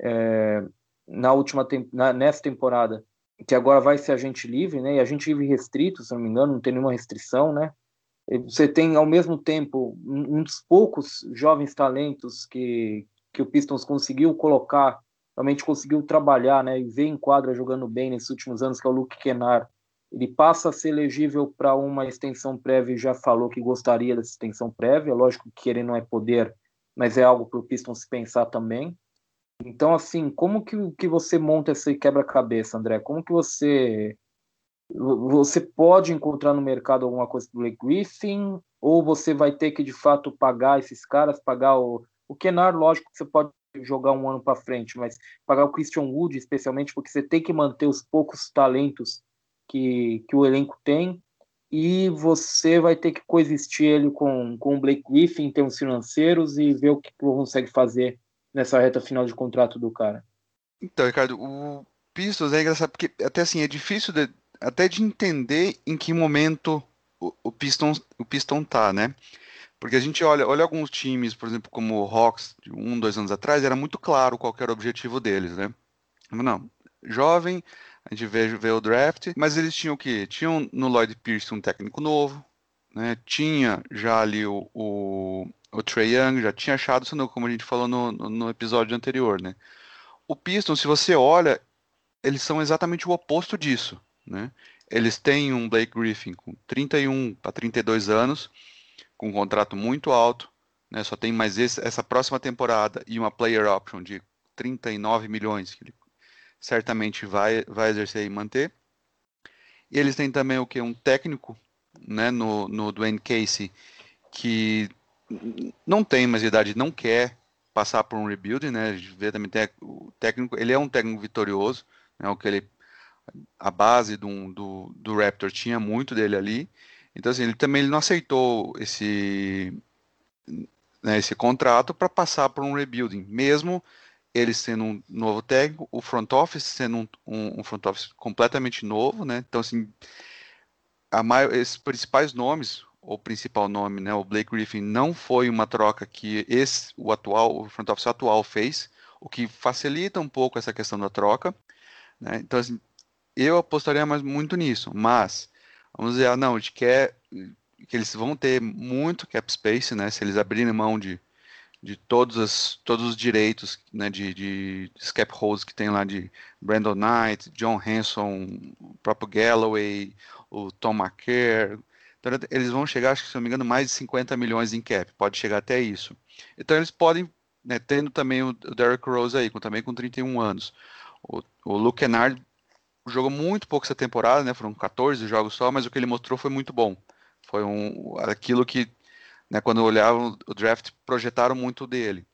é, na última na, nessa temporada, que agora vai ser agente livre, né? E agente livre restrito, se não me engano, não tem nenhuma restrição, né? Você tem ao mesmo tempo um dos poucos jovens talentos que, que o Pistons conseguiu colocar, realmente conseguiu trabalhar, né? E ver em quadra jogando bem nesses últimos anos, que é o Luke Kennard. Ele passa a ser elegível para uma extensão prévia e já falou que gostaria dessa extensão prévia. Lógico que ele não é poder, mas é algo para o Pistons pensar também. Então, assim, como que, que você monta esse quebra-cabeça, André? Como que você você pode encontrar no mercado alguma coisa do Blake Griffin ou você vai ter que de fato pagar esses caras, pagar o o Kenar, lógico que você pode jogar um ano para frente, mas pagar o Christian Wood especialmente porque você tem que manter os poucos talentos que, que o elenco tem e você vai ter que coexistir ele com, com o Blake Griffin em termos financeiros e ver o que consegue fazer nessa reta final de contrato do cara. Então, Ricardo, o Pistons é engraçado porque até assim é difícil de, até de entender em que momento o, o Piston o Piston tá, né? Porque a gente olha, olha alguns times, por exemplo, como o Hawks, de um, dois anos atrás, era muito claro qual era o objetivo deles, né? Não, jovem, a gente vê, vê o draft, mas eles tinham o quê? Tinham no Lloyd Pierce um técnico novo, né? Tinha já ali o, o o Trey Young já tinha achado isso, como a gente falou no, no, no episódio anterior, né? O Pistons, se você olha, eles são exatamente o oposto disso, né? Eles têm um Blake Griffin com 31 para 32 anos, com um contrato muito alto, né? Só tem mais esse, essa próxima temporada e uma player option de 39 milhões que ele certamente vai, vai exercer e manter. E eles têm também o que um técnico, né, no, no Dwayne Casey, que não tem mais idade, não quer passar por um rebuild, né? Vê também o técnico, ele é um técnico vitorioso, né? O que ele a base do, do, do Raptor tinha muito dele ali. Então assim, ele também ele não aceitou esse né, esse contrato para passar por um rebuilding, mesmo ele sendo um novo técnico, o front office sendo um, um, front office completamente novo, né? Então assim, maior, esses principais nomes, o principal nome, né, o Blake Griffin, não foi uma troca que esse, o atual, o front office atual fez, o que facilita um pouco essa questão da troca. Né? Então, assim, eu apostaria mais muito nisso, mas vamos dizer, ah, não, a gente quer que eles vão ter muito cap space, né, se eles abrirem mão de, de todos, as, todos os direitos né, de, de, de cap holes que tem lá de Brandon Knight, John Hanson, o próprio Galloway, o Tom McCare, então, eles vão chegar, acho que se não me engano, mais de 50 milhões em cap, pode chegar até isso. Então eles podem, né, tendo também o Derrick Rose aí, com, também com 31 anos. O, o Luke Kennard jogou muito pouco essa temporada, né, foram 14 jogos só, mas o que ele mostrou foi muito bom. Foi um, aquilo que, né, quando olhavam o draft, projetaram muito dele.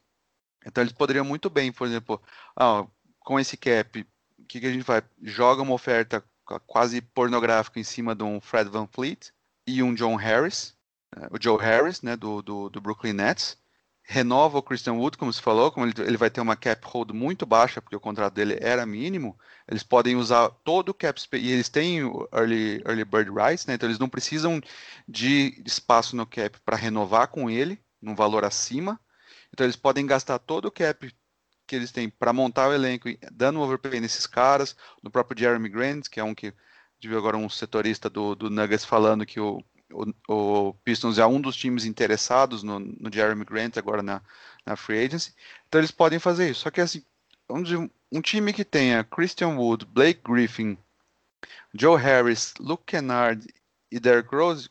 Então eles poderiam muito bem, por exemplo, ah, com esse cap, o que, que a gente vai? Joga uma oferta quase pornográfica em cima de um Fred Van Fleet, e um John Harris, né, o Joe Harris, né, do, do, do, Brooklyn Nets. Renova o Christian Wood, como você falou, como ele, ele vai ter uma cap hold muito baixa, porque o contrato dele era mínimo. Eles podem usar todo o cap space, e eles têm early, early bird rights, né, então eles não precisam de espaço no cap para renovar com ele, num valor acima. Então eles podem gastar todo o cap que eles têm para montar o elenco, dando um overpay nesses caras, no próprio Jeremy Grant, que é um que viu agora um setorista do, do Nuggets falando que o, o, o, Pistons é um dos times interessados no, no Jeremy Grant agora na, na free agency. Então eles podem fazer isso. Só que assim, dizer, um time que tenha Christian Wood, Blake Griffin, Joe Harris, Luke Kennard e Derrick Rose,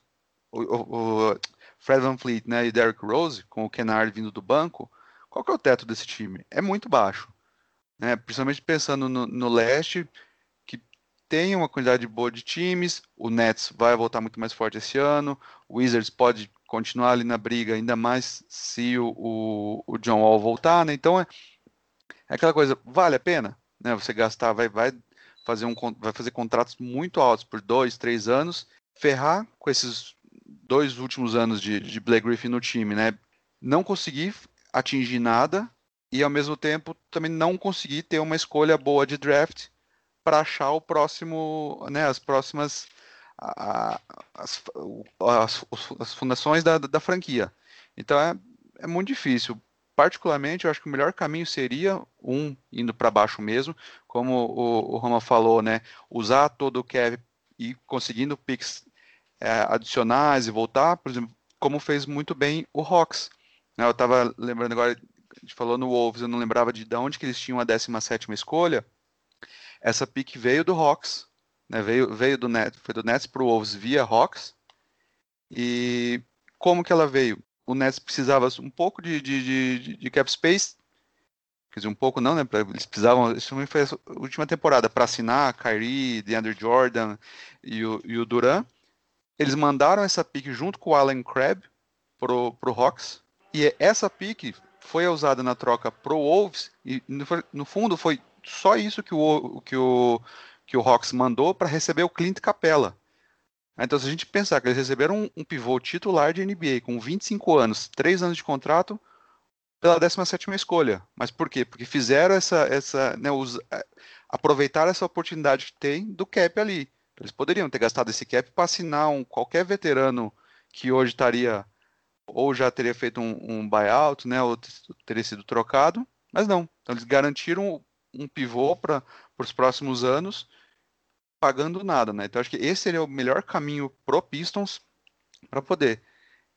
o, o, o Fred Van Fleet né, e Derrick Rose, com o Kennard vindo do banco, qual que é o teto desse time? É muito baixo. Né? Principalmente pensando no, no leste, tem uma quantidade boa de times, o Nets vai voltar muito mais forte esse ano, o Wizards pode continuar ali na briga, ainda mais se o, o, o John Wall voltar, né? Então é, é aquela coisa, vale a pena? né? Você gastar, vai, vai fazer um, vai fazer contratos muito altos por dois, três anos, ferrar com esses dois últimos anos de, de Blake Griffin no time, né? Não conseguir atingir nada e ao mesmo tempo também não conseguir ter uma escolha boa de draft para achar o próximo, né, as próximas a, as, as, as, fundações da, da franquia. Então é, é muito difícil. Particularmente, eu acho que o melhor caminho seria um indo para baixo mesmo, como o, o Roma falou, né? Usar todo o cap e conseguindo picks é, adicionais e voltar, por exemplo, como fez muito bem o Hawks. Né? Eu estava lembrando agora, a gente falou no Wolves, eu não lembrava de, de onde que eles tinham a 17 escolha. Essa pick veio do Hawks, né? veio, veio do Nets, foi do Nets para o Wolves via Hawks. E como que ela veio? O Nets precisava um pouco de, de, de, de cap space, quer dizer, um pouco não, né? Eles precisavam, isso foi a última temporada, para assinar Kyrie, DeAndre Jordan e o, e o Duran. Eles mandaram essa pick junto com o Allen Crabbe pro, pro Hawks, e essa pick foi usada na troca pro Wolves, e no, fundo foi só isso que o, que o, que o Hawks mandou para receber o Clint Capella. Então, se a gente pensar que eles receberam um, um pivô titular de NBA com 25 anos, 3 anos de contrato, pela 17 escolha. Mas por quê? Porque fizeram essa. essa né, os, é, aproveitaram essa oportunidade que tem do cap ali. Eles poderiam ter gastado esse cap para assinar um, qualquer veterano que hoje estaria. Ou já teria feito um, um buyout, né, ou teria sido trocado, mas não. Então, eles garantiram um pivô para os próximos anos pagando nada, né? Então acho que esse seria o melhor caminho pro Pistons para poder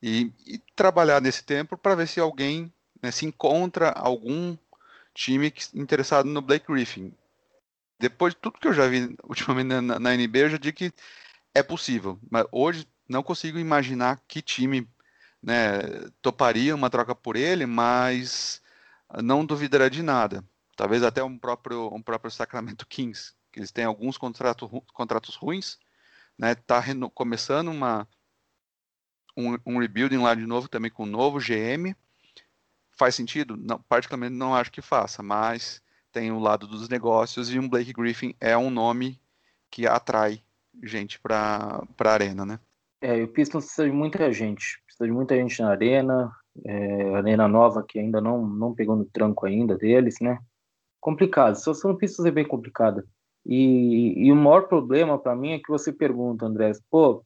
e, e, trabalhar nesse tempo para ver se alguém né, se encontra algum time interessado no Blake Griffin. Depois de tudo que eu já vi ultimamente na, na NBA, eu já digo que é possível, mas hoje não consigo imaginar que time né, toparia uma troca por ele, mas não duvidaria de nada. Talvez até um próprio, um próprio Sacramento Kings, que eles têm alguns contrato, contratos ruins, né? Tá começando uma um, um, rebuilding lá de novo também com um novo GM. Faz sentido? Não, particularmente não acho que faça, mas tem o lado dos negócios e um Blake Griffin é um nome que atrai gente para a arena, né? É, o Pistons precisa de muita gente, precisa de muita gente na arena, é, arena nova que ainda não, não pegou no tranco ainda deles, né? Complicado, a situação do Pistons é bem complicada. E, e o maior problema para mim é que você pergunta, André, pô,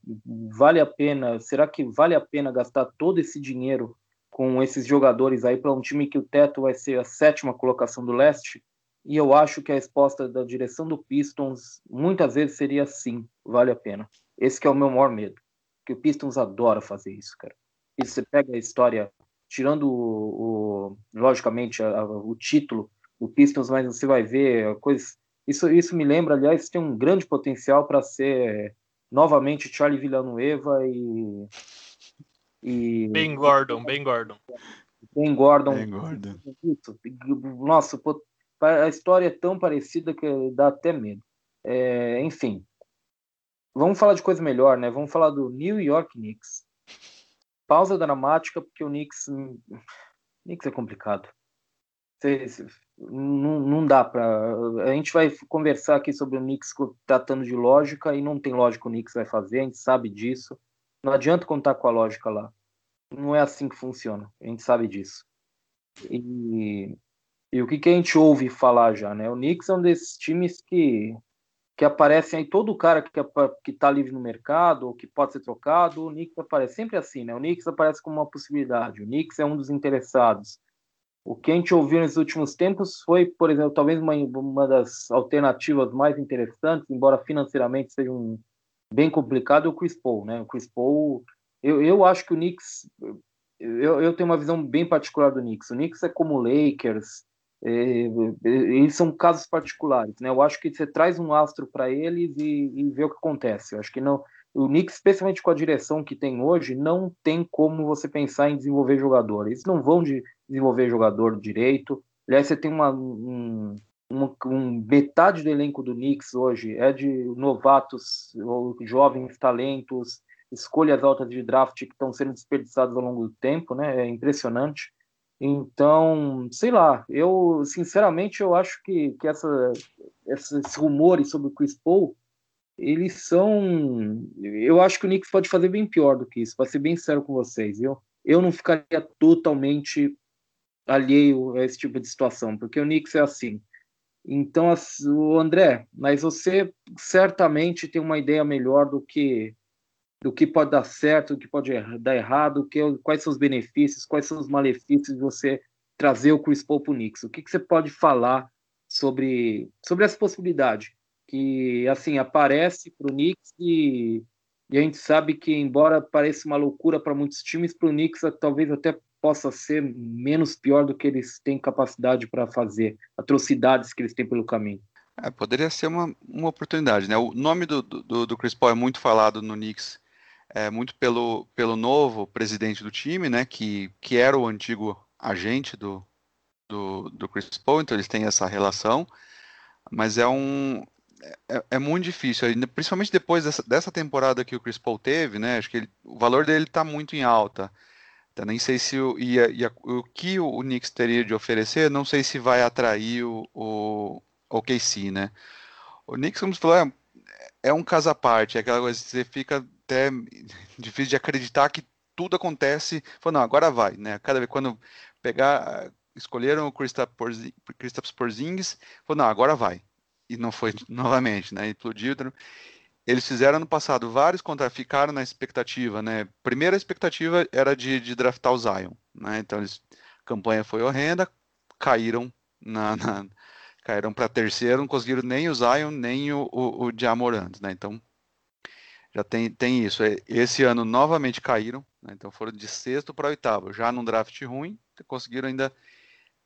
vale a pena, será que vale a pena gastar todo esse dinheiro com esses jogadores aí para um time que o teto vai ser a sétima colocação do leste? E eu acho que a resposta da direção do Pistons muitas vezes seria sim, vale a pena. Esse é o meu maior medo, que o Pistons adora fazer isso, cara. E você pega a história, tirando o, o logicamente a, a, o título do Pistons, mas você vai ver coisas isso, isso me lembra, aliás, tem um grande potencial para ser novamente Charlie Villanueva e, e. Ben Gordon, Ben Gordon. Ben Gordon. Ben Gordon. Nossa, a história é tão parecida que dá até medo. É, enfim, vamos falar de coisa melhor, né? Vamos falar do New York Knicks. Pausa dramática, porque o Knicks. Knicks é complicado. Não, não dá para. A gente vai conversar aqui sobre o Knicks tratando de lógica e não tem lógica o Knicks vai fazer, a gente sabe disso. Não adianta contar com a lógica lá. Não é assim que funciona, a gente sabe disso. E, e o que, que a gente ouve falar já, né? O Knicks é um desses times que, que aparecem aí, todo cara que, que tá livre no mercado ou que pode ser trocado, o Knicks aparece sempre assim, né? O Knicks aparece como uma possibilidade, o Knicks é um dos interessados o que a gente ouviu nos últimos tempos foi, por exemplo, talvez uma, uma das alternativas mais interessantes, embora financeiramente seja um, bem complicado, é o Chris Paul. Né? O Chris Paul, eu, eu acho que o Knicks, eu, eu tenho uma visão bem particular do Knicks. O Knicks é como o Lakers, é, é, eles são casos particulares. Né? Eu acho que você traz um astro para eles e, e vê o que acontece. Eu acho que não o Knicks, especialmente com a direção que tem hoje, não tem como você pensar em desenvolver jogador. Eles não vão de desenvolver jogador direito. Aliás, você tem uma, um, uma, um, metade do elenco do Knicks hoje é de novatos ou jovens talentos, escolhas altas de draft que estão sendo desperdiçadas ao longo do tempo, né? É impressionante. Então, sei lá, eu sinceramente eu acho que, que essa, esses rumores sobre o Chris Paul, eles são. Eu acho que o Knicks pode fazer bem pior do que isso, para ser bem sério com vocês, viu? Eu não ficaria totalmente alheio a esse tipo de situação, porque o Knicks é assim. Então, o André, mas você certamente tem uma ideia melhor do que do que pode dar certo, do que pode dar errado, que, quais são os benefícios, quais são os malefícios de você trazer o Chris Paul para o Knicks. O que, que você pode falar sobre, sobre essa possibilidade? Que, assim, aparece para o Knicks e, e, a gente sabe que, embora pareça uma loucura para muitos times, para o Knicks talvez até possa ser menos pior do que eles têm capacidade para fazer, atrocidades que eles têm pelo caminho. É, poderia ser uma, uma oportunidade, né? O nome do, do, do Chris Paul é muito falado no Knicks é, muito pelo, pelo novo presidente do time, né, que, que era o antigo agente do, do, do Chris Paul, então eles têm essa relação, mas é um é, é muito difícil, principalmente depois dessa, dessa temporada que o Chris Paul teve, né, acho que ele, o valor dele está muito em alta, então, nem sei se o, e, e a, o que o Knicks teria de oferecer, não sei se vai atrair o, o, o KC, né, o Knicks, como você falou, é, é um caso à parte, é aquela coisa que você fica até difícil de acreditar que tudo acontece. Falou, não, agora vai, né? Cada vez quando pegar, escolheram o Kristaps Porzingis, falou, não, agora vai. E não foi novamente, né? Explodiu. Eles fizeram no passado vários contratos, ficaram na expectativa, né? Primeira expectativa era de, de draftar o Zion, né? Então eles, a campanha foi horrenda, caíram na, na caíram para terceiro, não conseguiram nem o Zion, nem o, o, o né? Então já tem, tem isso. É, esse ano novamente caíram, né? então foram de sexto para oitavo, já num draft ruim, conseguiram ainda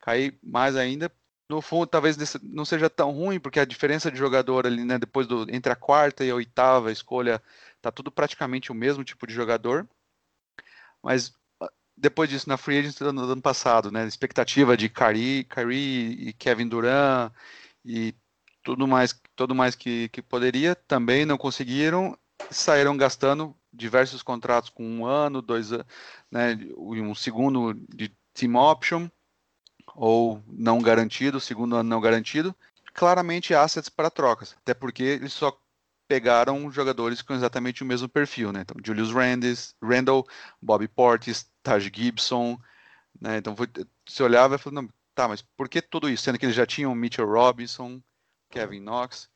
cair mais ainda. No fundo, talvez não seja tão ruim, porque a diferença de jogador ali, né, depois do entre a quarta e a oitava escolha, tá tudo praticamente o mesmo tipo de jogador. Mas ah, depois disso, na free agency do ano passado, né, expectativa de Kyrie e Kevin Durant e tudo mais, tudo mais que, que poderia, também não conseguiram saíram gastando diversos contratos com um ano, dois anos, né, um segundo de team option ou não garantido, segundo ano não garantido, claramente assets para trocas, até porque eles só pegaram jogadores com exatamente o mesmo perfil, né? Então, Julius Randis, Randall, Bobby Portis, Taj Gibson, né? Então, foi, você olhava e falou, tá, mas por que tudo isso? Sendo que eles já tinham Mitchell Robinson, Kevin Knox,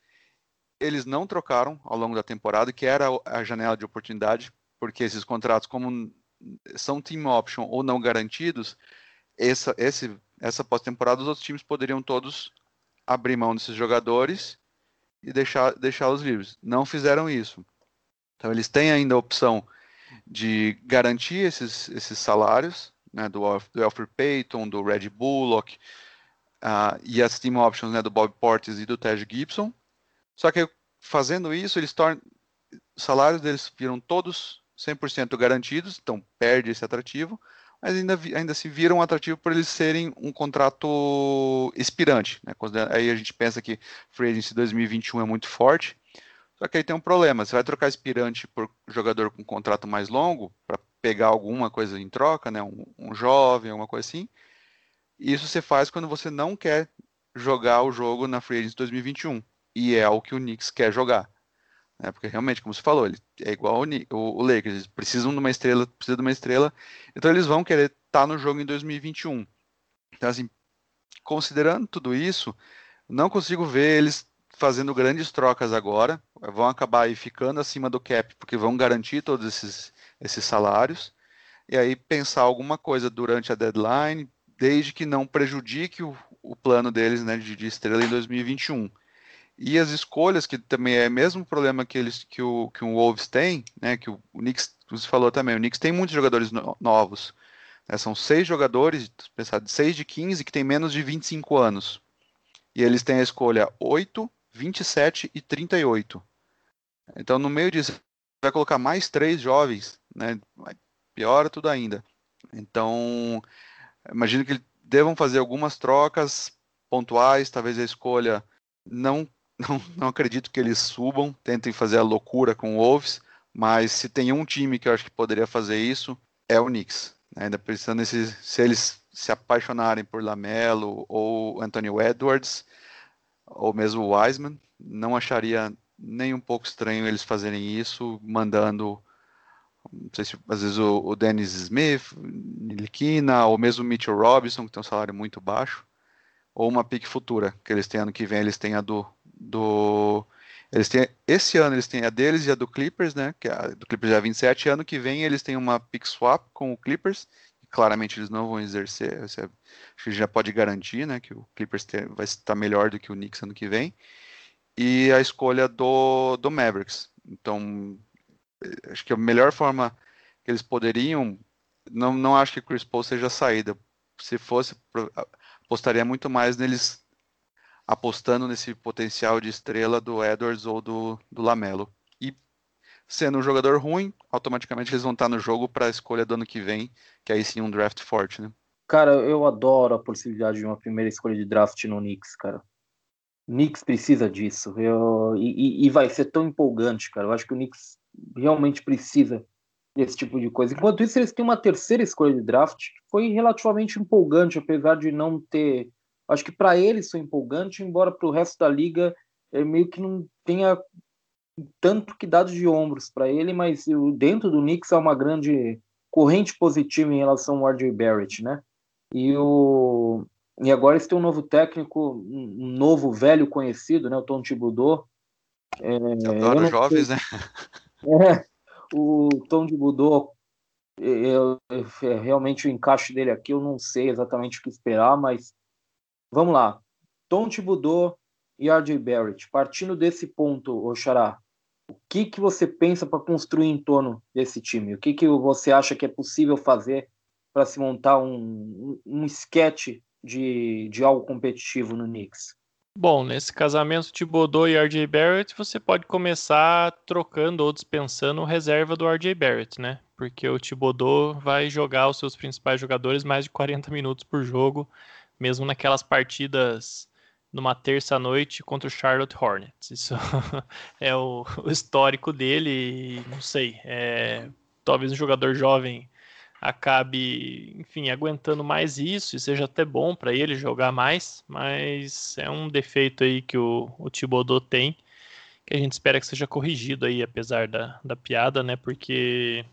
eles não trocaram ao longo da temporada, que era a janela de oportunidade, porque esses contratos, como são team option ou não garantidos, essa, esse, essa pós-temporada os outros times poderiam todos abrir mão desses jogadores e deixar deixá-los livres. Não fizeram isso. Então eles têm ainda a opção de garantir esses, esses salários, né, do, do Alfred Payton, do Red Bullock, uh, e as team options né, do Bob Portis e do Tej Gibson, só que fazendo isso, eles tornam os salários deles viram todos 100% garantidos, então perde esse atrativo, mas ainda, ainda se viram um atrativo por eles serem um contrato expirante. Né? Aí a gente pensa que Free Agency 2021 é muito forte, só que aí tem um problema, você vai trocar expirante por jogador com contrato mais longo, para pegar alguma coisa em troca, né? um, um jovem, alguma coisa assim, isso você faz quando você não quer jogar o jogo na Free Agency 2021 e é o que o Knicks quer jogar. Né? Porque realmente, como você falou, ele é igual o, o, Lakers, eles precisam de uma estrela, precisam de uma estrela, então eles vão querer estar tá no jogo em 2021. Então, assim, considerando tudo isso, não consigo ver eles fazendo grandes trocas agora, vão acabar aí ficando acima do cap, porque vão garantir todos esses, esses salários, e aí pensar alguma coisa durante a deadline, desde que não prejudique o, o plano deles né, de, de estrela em 2021. E as escolhas, que também é o mesmo problema que eles que o, que o Wolves tem, né? Que o, o Knicks, você falou também, o Knicks tem muitos jogadores no, novos. Né, são seis jogadores, pensar, seis de 15 que tem menos de 25 anos. E eles têm a escolha 8, 27 e 38. Então, no meio disso, vai colocar mais três jovens, né? Piora tudo ainda. Então, imagino que devam fazer algumas trocas pontuais, talvez a escolha não não, não acredito que eles subam, tentem fazer a loucura com o Wolves, mas se tem um time que eu acho que poderia fazer isso, é o Knicks. Né? Ainda pensando nesse, se eles se apaixonarem por Lamelo ou Anthony Edwards, ou mesmo Wiseman, não acharia nem um pouco estranho eles fazerem isso, mandando, não sei se às vezes o, o Dennis Smith, Nilikina, ou mesmo o Mitchell Robinson, que tem um salário muito baixo, ou uma pique futura, que eles têm ano que vem, eles têm a do, do eles têm, esse ano eles têm a deles e a do Clippers, né? Que é a do Clippers é 27. Ano que vem eles têm uma pick swap com o Clippers. Claramente eles não vão exercer. É, acho que já pode garantir, né? Que o Clippers tem, vai estar melhor do que o Knicks ano que vem. E a escolha do, do Mavericks. Então, eh, acho que a melhor forma que eles poderiam. Não, não acho que Chris Paul seja a saída. Se fosse, apostaria muito mais neles apostando nesse potencial de estrela do Edwards ou do, do Lamelo. E sendo um jogador ruim, automaticamente eles vão estar no jogo para a escolha do ano que vem, que aí sim um draft forte, né? Cara, eu adoro a possibilidade de uma primeira escolha de draft no Knicks, cara. Knicks precisa disso. Eu, e, e, vai ser tão empolgante, cara. Eu acho que o Knicks realmente precisa desse tipo de coisa. Enquanto isso, eles têm uma terceira escolha de draft que foi relativamente empolgante, apesar de não ter Acho que para ele isso é empolgante, embora para o resto da liga é meio que não tenha tanto que dado de ombros para ele, mas dentro do Knicks é uma grande corrente positiva em relação ao RJ Barrett, né? E, o, e agora eles têm um novo técnico, um novo velho conhecido, né? O Tom Thibodeau. É, Adoro jovens, sei, né? É, o Tom Thibodeau, eu, eu, realmente o encaixe dele aqui, eu não sei exatamente o que esperar, mas Vamos lá. Tom Thibodeau e RJ Barrett. Partindo desse ponto, Oxará, o que, que você pensa para construir em torno desse time? O que, que você acha que é possível fazer para se montar um, um, um sketch de, de algo competitivo no Knicks? Bom, nesse casamento Thibodeau e RJ Barrett, você pode começar trocando ou dispensando reserva do RJ Barrett, né? Porque o Thibodeau vai jogar os seus principais jogadores mais de 40 minutos por jogo mesmo naquelas partidas numa terça-noite contra o Charlotte Hornets. Isso é o, o, histórico dele e não sei, é, talvez um jogador jovem acabe, enfim, aguentando mais isso e seja até bom para ele jogar mais, mas é um defeito aí que o, o Thibodeau tem, que a gente espera que seja corrigido aí, apesar da, da piada, né, porque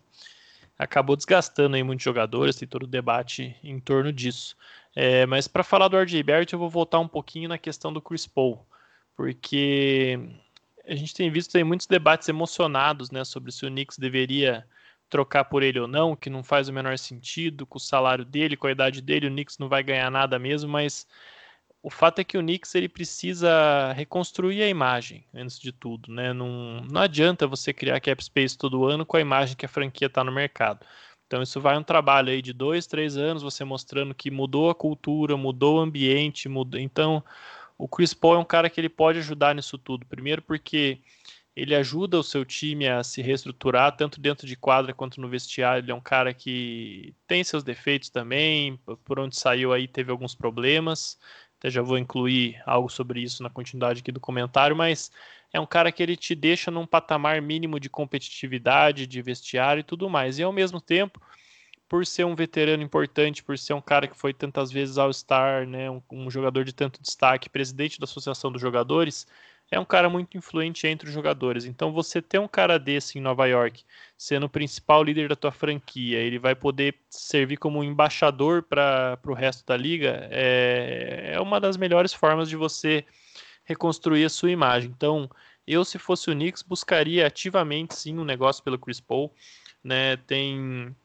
acabou desgastando aí muitos jogadores, tem todo o debate em torno disso. É, mas para falar do RJ Barrett, eu vou voltar um pouquinho na questão do Chris Paul, porque a gente tem visto aí muitos debates emocionados né, sobre se o Knicks deveria trocar por ele ou não, que não faz o menor sentido, com o salário dele, com a idade dele, o Knicks não vai ganhar nada mesmo, mas o fato é que o Knicks ele precisa reconstruir a imagem antes de tudo, né? Não, não adianta você criar cap space todo ano com a imagem que a franquia está no mercado. Então isso vai um trabalho aí de dois, três anos, você mostrando que mudou a cultura, mudou o ambiente, mudou. Então o Chris Paul é um cara que ele pode ajudar nisso tudo. Primeiro porque ele ajuda o seu time a se reestruturar, tanto dentro de quadra quanto no vestiário. Ele é um cara que tem seus defeitos também, por onde saiu aí teve alguns problemas. Já vou incluir algo sobre isso na continuidade aqui do comentário, mas é um cara que ele te deixa num patamar mínimo de competitividade, de vestiário e tudo mais. E ao mesmo tempo, por ser um veterano importante, por ser um cara que foi tantas vezes All-Star, né, um, um, jogador de tanto destaque, presidente da Associação dos Jogadores, é um cara muito influente entre os jogadores. Então, você ter um cara desse em Nova York, sendo o principal líder da tua franquia, ele vai poder servir como embaixador para o resto da liga, é, é uma das melhores formas de você reconstruir a sua imagem. Então, eu, se fosse o Knicks, buscaria ativamente sim um negócio pelo Chris Paul. Né? Tem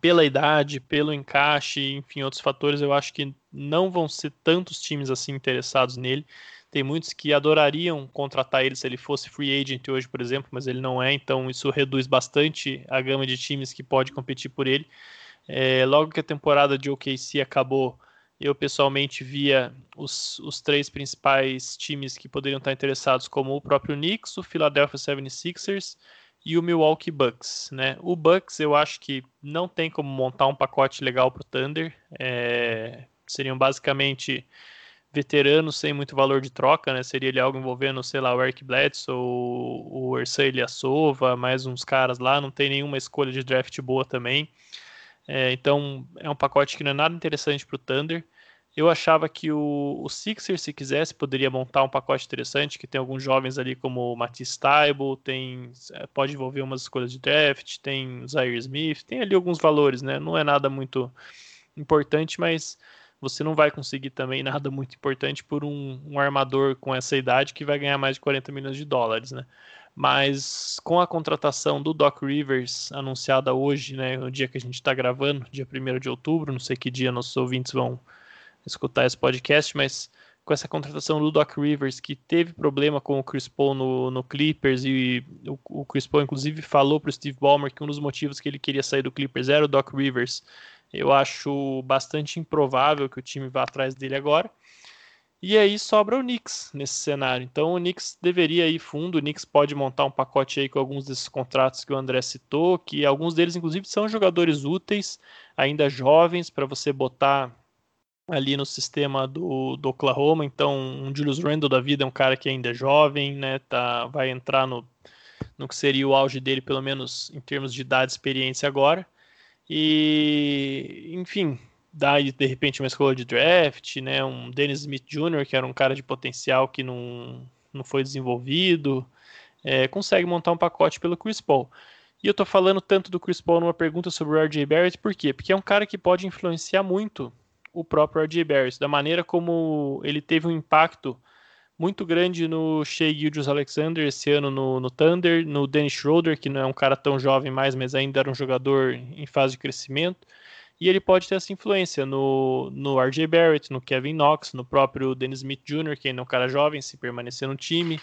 pela idade, pelo encaixe, enfim, outros fatores, eu acho que não vão ser tantos times assim interessados nele. Tem muitos que adorariam contratar ele se ele fosse free agent hoje, por exemplo, mas ele não é, então isso reduz bastante a gama de times que pode competir por ele. É, logo que a temporada de OKC acabou, eu pessoalmente via os, os três principais times que poderiam estar interessados, como o próprio Knicks, o Philadelphia 76ers e o Milwaukee Bucks. Né? O Bucks eu acho que não tem como montar um pacote legal para o Thunder. É, seriam basicamente veteranos sem muito valor de troca, né? Seria ele algo envolvendo, sei lá, o Eric Bledsoe, o Ersan Ilyasova, mais uns caras lá. Não tem nenhuma escolha de draft boa também. É, então é um pacote que não é nada interessante para o Thunder. Eu achava que o, o Sixers, se quisesse, poderia montar um pacote interessante, que tem alguns jovens ali como o Matisse Taibo, tem, é, pode envolver umas escolhas de draft, tem o Zaire Smith, tem ali alguns valores, né? Não é nada muito importante, mas você não vai conseguir também nada muito importante por um, um armador com essa idade que vai ganhar mais de 40 milhões de dólares, né? Mas com a contratação do Doc Rivers anunciada hoje, né, no dia que a gente está gravando, dia 1 de outubro, não sei que dia nossos ouvintes vão escutar esse podcast, mas com essa contratação do Doc Rivers, que teve problema com o Chris Paul no, no Clippers, e o, o Chris Paul, inclusive, falou para o Steve Ballmer que um dos motivos que ele queria sair do Clippers era o Doc Rivers. Eu acho bastante improvável que o time vá atrás dele agora. E aí sobra o Knicks nesse cenário. Então o Knicks deveria ir fundo. O Knicks pode montar um pacote aí com alguns desses contratos que o André citou, que alguns deles, inclusive, são jogadores úteis, ainda jovens, para você botar ali no sistema do, do Oklahoma. Então, um Julius Randle da vida é um cara que ainda é jovem, né? Tá, vai entrar no, no que seria o auge dele, pelo menos em termos de idade e experiência agora. E, enfim, dá de repente uma escolha de draft, né? Um Dennis Smith Jr., que era um cara de potencial que não, não foi desenvolvido, é, consegue montar um pacote pelo Chris Paul. E eu tô falando tanto do Chris Paul numa pergunta sobre o RJ Barrett, por quê? Porque é um cara que pode influenciar muito o próprio RJ Barrett, da maneira como ele teve um impacto muito grande no Shea Gildius Alexander esse ano no, no, Thunder, no Dennis Schroeder, que não é um cara tão jovem mais, mas ainda era um jogador em fase de crescimento e ele pode ter essa influência no, no RJ Barrett, no Kevin Knox, no próprio Dennis Smith Jr., que ainda é um cara jovem, se permanecer no time,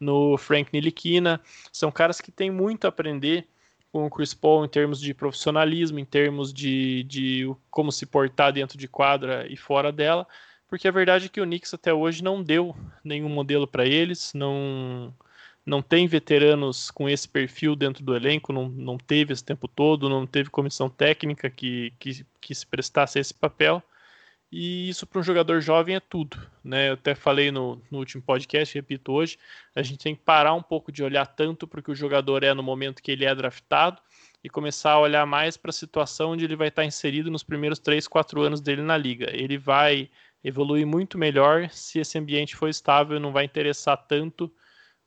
no Frank Nilikina. São caras que têm muito a aprender com o Chris Paul em termos de profissionalismo, em termos de, de como se portar dentro de quadra e fora dela, porque a verdade é que o Knicks até hoje não deu nenhum modelo para eles, não não tem veteranos com esse perfil dentro do elenco, não, não teve esse tempo todo, não teve comissão técnica que, que, que se prestasse a esse papel. E isso para um jogador jovem é tudo. Né? Eu até falei no, no último podcast, repito hoje, a gente tem que parar um pouco de olhar tanto para o que o jogador é no momento que ele é draftado e começar a olhar mais para a situação onde ele vai estar inserido nos primeiros 3, 4 anos dele na liga. Ele vai evoluir muito melhor se esse ambiente for estável, não vai interessar tanto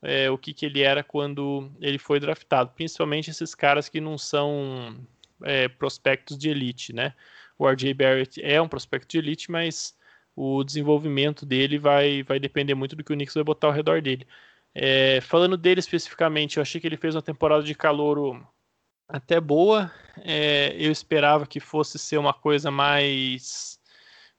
é, o que, que ele era quando ele foi draftado, principalmente esses caras que não são é, prospectos de elite, né? O RJ Barrett é um prospecto de elite, mas o desenvolvimento dele vai, vai depender muito do que o Knicks vai botar ao redor dele. É, falando dele especificamente, eu achei que ele fez uma temporada de calouro até boa. É, eu esperava que fosse ser uma coisa mais,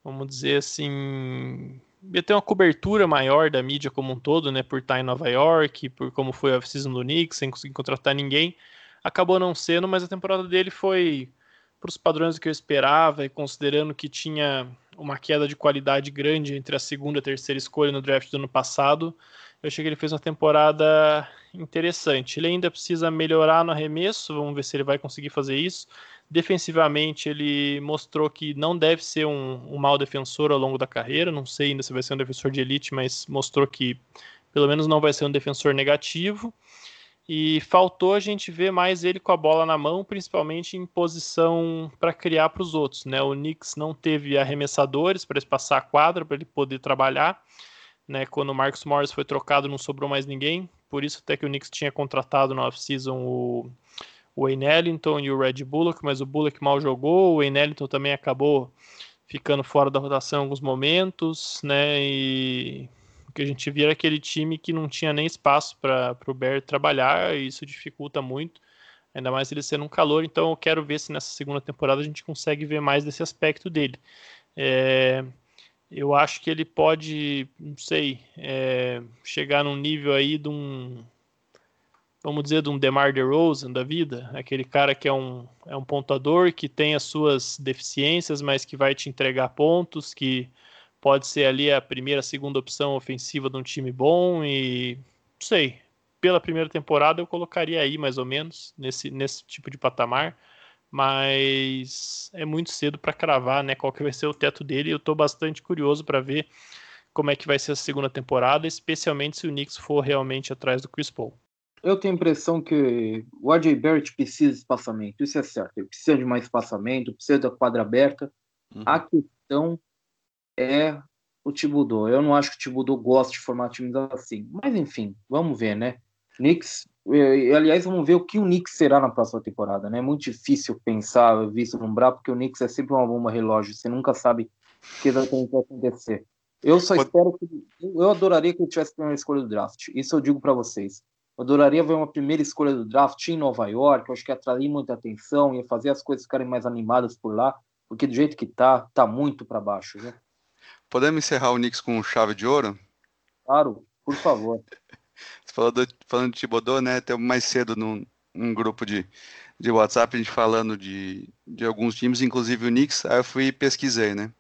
vamos dizer assim, ia ter uma cobertura maior da mídia como um todo, né, por estar em Nova York, por como foi a off-season do Knicks, sem conseguir contratar ninguém. Acabou não sendo, mas a temporada dele foi para os padrões que eu esperava e considerando que tinha uma queda de qualidade grande entre a segunda e a terceira escolha no draft do ano passado, eu achei que ele fez uma temporada interessante. Ele ainda precisa melhorar no arremesso, vamos ver se ele vai conseguir fazer isso. Defensivamente, ele mostrou que não deve ser um, um mau defensor ao longo da carreira. Não sei ainda se vai ser um defensor de elite, mas mostrou que pelo menos não vai ser um defensor negativo. E faltou a gente ver mais ele com a bola na mão, principalmente em posição para criar para os outros. Né? O Knicks não teve arremessadores para passar a quadra, para ele poder trabalhar. Né? Quando o Marcus Morris foi trocado, não sobrou mais ninguém. Por isso até que o Knicks tinha contratado no off-season o o Wayne Ellington e o Red Bullock, mas o Bullock mal jogou, o Wayne Ellington também acabou ficando fora da rotação em alguns momentos, né? E o que a gente via era aquele time que não tinha nem espaço para o Bear trabalhar, e isso dificulta muito, ainda mais ele sendo um calor. Então eu quero ver se nessa segunda temporada a gente consegue ver mais desse aspecto dele. É, eu acho que ele pode, não sei, é, chegar num nível aí de um vamos dizer, de um DeMar DeRozan da vida, aquele cara que é um, é um pontador, que tem as suas deficiências, mas que vai te entregar pontos, que pode ser ali a primeira, segunda opção ofensiva de um time bom e, não sei, pela primeira temporada eu colocaria aí mais ou menos nesse, nesse tipo de patamar, mas é muito cedo para cravar, né, qual que vai ser o teto dele, eu estou bastante curioso para ver como é que vai ser a segunda temporada, especialmente se o Knicks for realmente atrás do Chris Paul. Eu tenho a impressão que o RJ Barrett precisa de espaçamento, isso é certo. Ele precisa de mais espaçamento, precisa da quadra aberta. Uhum. A questão é o Thibodeau. Eu não acho que o Thibodeau gosta de formar times assim. Mas enfim, vamos ver, né? Knicks, aliás, vamos ver o que o Knicks será na próxima temporada, né? É muito difícil pensar, visto numbrar, porque o Knicks é sempre uma bomba relógio. Você nunca sabe o que vai acontecer. Eu só espero que. Eu adoraria que ele tivesse a primeira escolha do draft. Isso eu digo para vocês. Eu adoraria ver uma primeira escolha do draft em Nova York. Eu acho que atrair muita atenção, ia fazer as coisas ficarem mais animadas por lá, porque do jeito que tá, tá muito para baixo. Né? Podemos encerrar o Knicks com chave de ouro? Claro, por favor. falando, falando de Thibodeau, né? Até mais cedo num, num grupo de, de WhatsApp, a gente falando de, de alguns times, inclusive o Knicks, aí eu fui e pesquisei, né?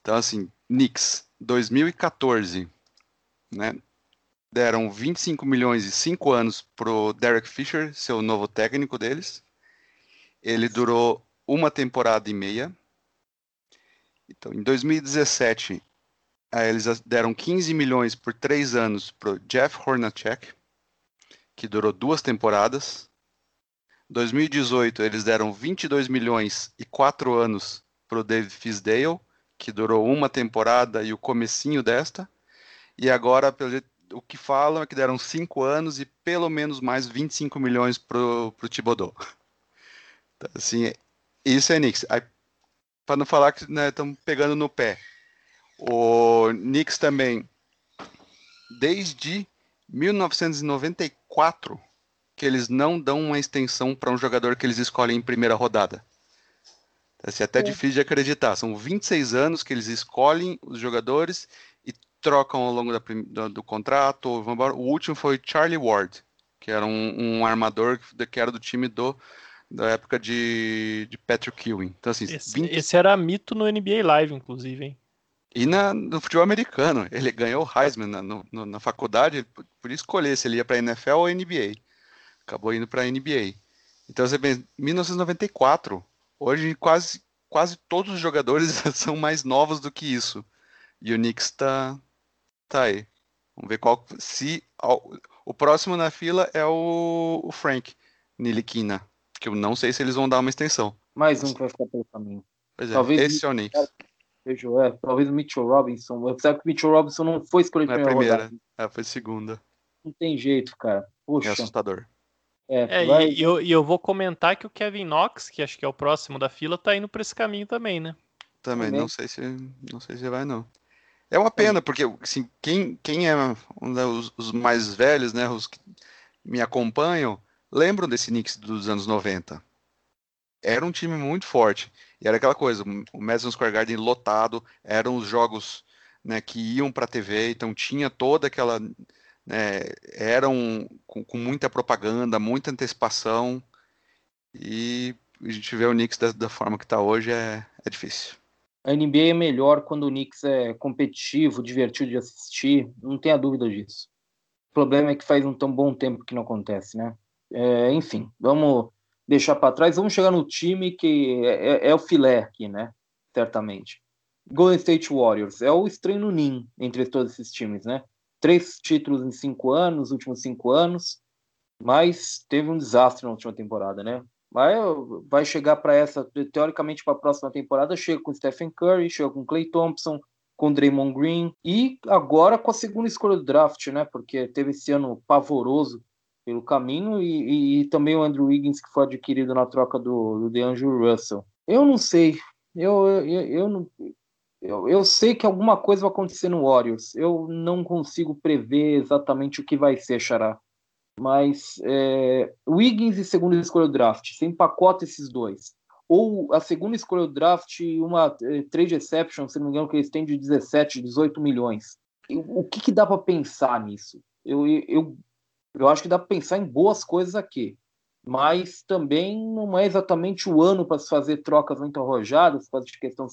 Então, assim, Knicks, 2014, né? Deram 25 milhões e 5 anos pro Derek Fisher, seu novo técnico deles. Ele durou uma temporada e meia. Então, em 2017, eles deram 15 milhões por 3 anos pro Jeff Hornacek, que durou duas temporadas. Em 2018, eles deram 22 milhões e 4 anos pro David Fisdale, que durou uma temporada e o comecinho desta. E agora, pelo jeito, o que falam é que deram 5 anos e pelo menos mais 25 milhões pro, pro Thibodeau. Então, assim, isso é Knicks. Para não falar que estamos né, pegando no pé. O Knicks também, desde 1994, que eles não dão uma extensão para um jogador que eles escolhem em primeira rodada. Assim, é até é. difícil de acreditar. São 26 anos que eles escolhem os jogadores trocam ao longo da, do, do, contrato. O último foi Charlie Ward, que era um, um armador que era do time do da época de, de Patrick Ewing. Então, assim, esse, 20... esse era mito no NBA Live, inclusive, hein? E na, no futebol americano, ele ganhou o Heisman na, no, na faculdade, ele podia escolher se ele ia para NFL ou NBA. Acabou indo para NBA. Então você pensa, 1994, hoje quase, quase todos os jogadores são mais novos do que isso. E o Knicks está Tá aí. Vamos ver qual. Se. O próximo na fila é o, o Frank Nilikina. Que eu não sei se eles vão dar uma extensão. Mais um que vai ficar pelo caminho. Pois é, talvez esse é o Knicks. Vejo, é, talvez o Mitchell Robinson. Apesar que o Mitchell Robinson não foi escolhido é primeira. primeira. É, foi segunda. Não tem jeito, cara. Puxa. É assustador. É, é vai... e, eu, e eu vou comentar que o Kevin Knox, que acho que é o próximo da fila, tá indo por esse caminho também, né? Também, também. não sei se não sei se vai não. É uma pena, porque assim, quem, quem é um dos os mais velhos, né, os que me acompanham, lembram desse Knicks dos anos 90. Era um time muito forte. E era aquela coisa, o Madison Square Garden lotado, eram os jogos né, que iam para a TV, então tinha toda aquela. Né, eram com, com, muita propaganda, muita antecipação. E a gente vê o Knicks da, da forma que está hoje é, é difícil. A NBA é melhor quando o Knicks é competitivo, divertido de assistir, não tenha dúvida disso. O problema é que faz um tão bom tempo que não acontece, né? É, enfim, vamos deixar para trás, vamos chegar no time que é, é, é, o filé aqui, né? Certamente. Golden State Warriors é o estranho no ninho entre todos esses times, né? Três títulos em cinco anos, últimos cinco anos, mas teve um desastre na última temporada, né? Vai, vai chegar para essa, teoricamente, para a próxima temporada, chega com Stephen Curry, chega com Clay Thompson, com Draymond Green e agora com a segunda escolha do draft, né? Porque teve esse ano pavoroso pelo caminho e, e, e também o Andrew Wiggins que foi adquirido na troca do, do DeAngelo Russell. Eu não sei, eu, eu, eu, não, eu, eu sei que alguma coisa vai acontecer no Warriors. Eu não consigo prever exatamente o que vai ser, Xará. Mas é, Wiggins e segunda escolha do draft, você empacota esses dois. Ou a segunda escolha do draft, uma é, trade exception, se não me engano, que eles têm de 17, 18 milhões. O que, que dá para pensar nisso? Eu, eu, eu acho que dá para pensar em boas coisas aqui. Mas também não é exatamente o ano para se fazer trocas muito arrojadas, por causa de questão,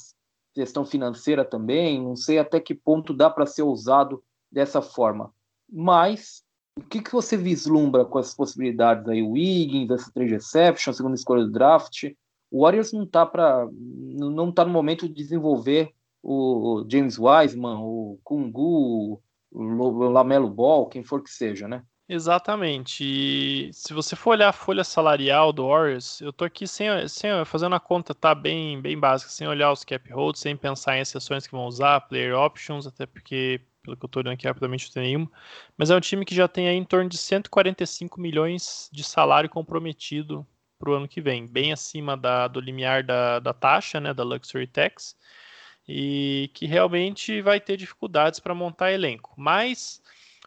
questão financeira também. Não sei até que ponto dá para ser usado dessa forma. Mas o que, que você vislumbra com essas possibilidades aí? O Wiggins, essa trade exception, segunda escolha do draft. O Warriors não está para não tá no momento de desenvolver o James Wiseman, o Kungu, o Lamelo Ball, quem for que seja, né? Exatamente. E se você for olhar a folha salarial do Warriors, eu tô aqui sem, sem fazendo a conta tá bem bem básica, sem olhar os cap holds, sem pensar em exceções que vão usar, player options, até porque pelo que eu tô olhando aqui rapidamente não tem nenhuma. Mas é um time que já tem aí em torno de 145 milhões de salário comprometido para o ano que vem, bem acima da, do limiar da, da taxa, né, da Luxury Tax, e que realmente vai ter dificuldades para montar elenco. Mas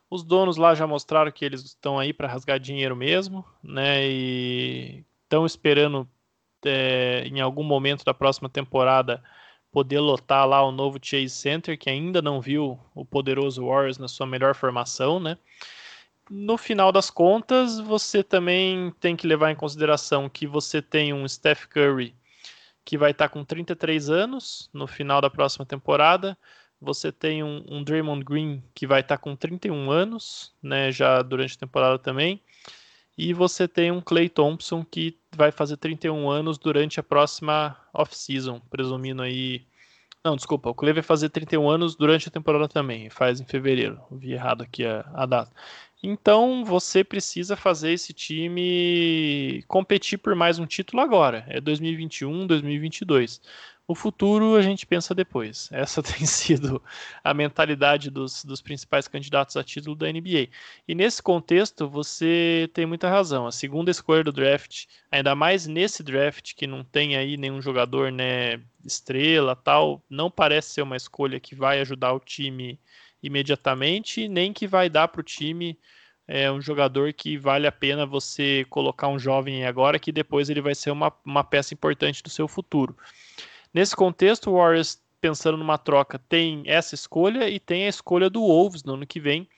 os donos lá já mostraram que eles estão aí para rasgar dinheiro mesmo, né? E estão esperando é, em algum momento da próxima temporada poder lotar lá o novo Chase Center, que ainda não viu o poderoso Warriors na sua melhor formação, né? No final das contas, você também tem que levar em consideração que você tem um Steph Curry que vai estar com 33 anos no final da próxima temporada. Você tem um, um Draymond Green que vai estar tá com 31 anos, né, já durante a temporada também. E você tem um Clay Thompson que vai fazer 31 anos durante a próxima off-season, presumindo aí. Não, desculpa, o Clay vai fazer 31 anos durante a temporada também, faz em fevereiro. Vi errado aqui a, a data. Então você precisa fazer esse time competir por mais um título agora. É 2021, 2022. O futuro a gente pensa depois. Essa tem sido a mentalidade dos, dos principais candidatos a título da NBA. E nesse contexto, você tem muita razão. A segunda escolha do draft, ainda mais nesse draft que não tem aí nenhum jogador né, estrela tal, não parece ser uma escolha que vai ajudar o time imediatamente, nem que vai dar para o time é, um jogador que vale a pena você colocar um jovem agora, que depois ele vai ser uma, uma peça importante do seu futuro. Nesse contexto, o Warriors, pensando numa troca, tem essa escolha e tem a escolha do Wolves no ano que vem,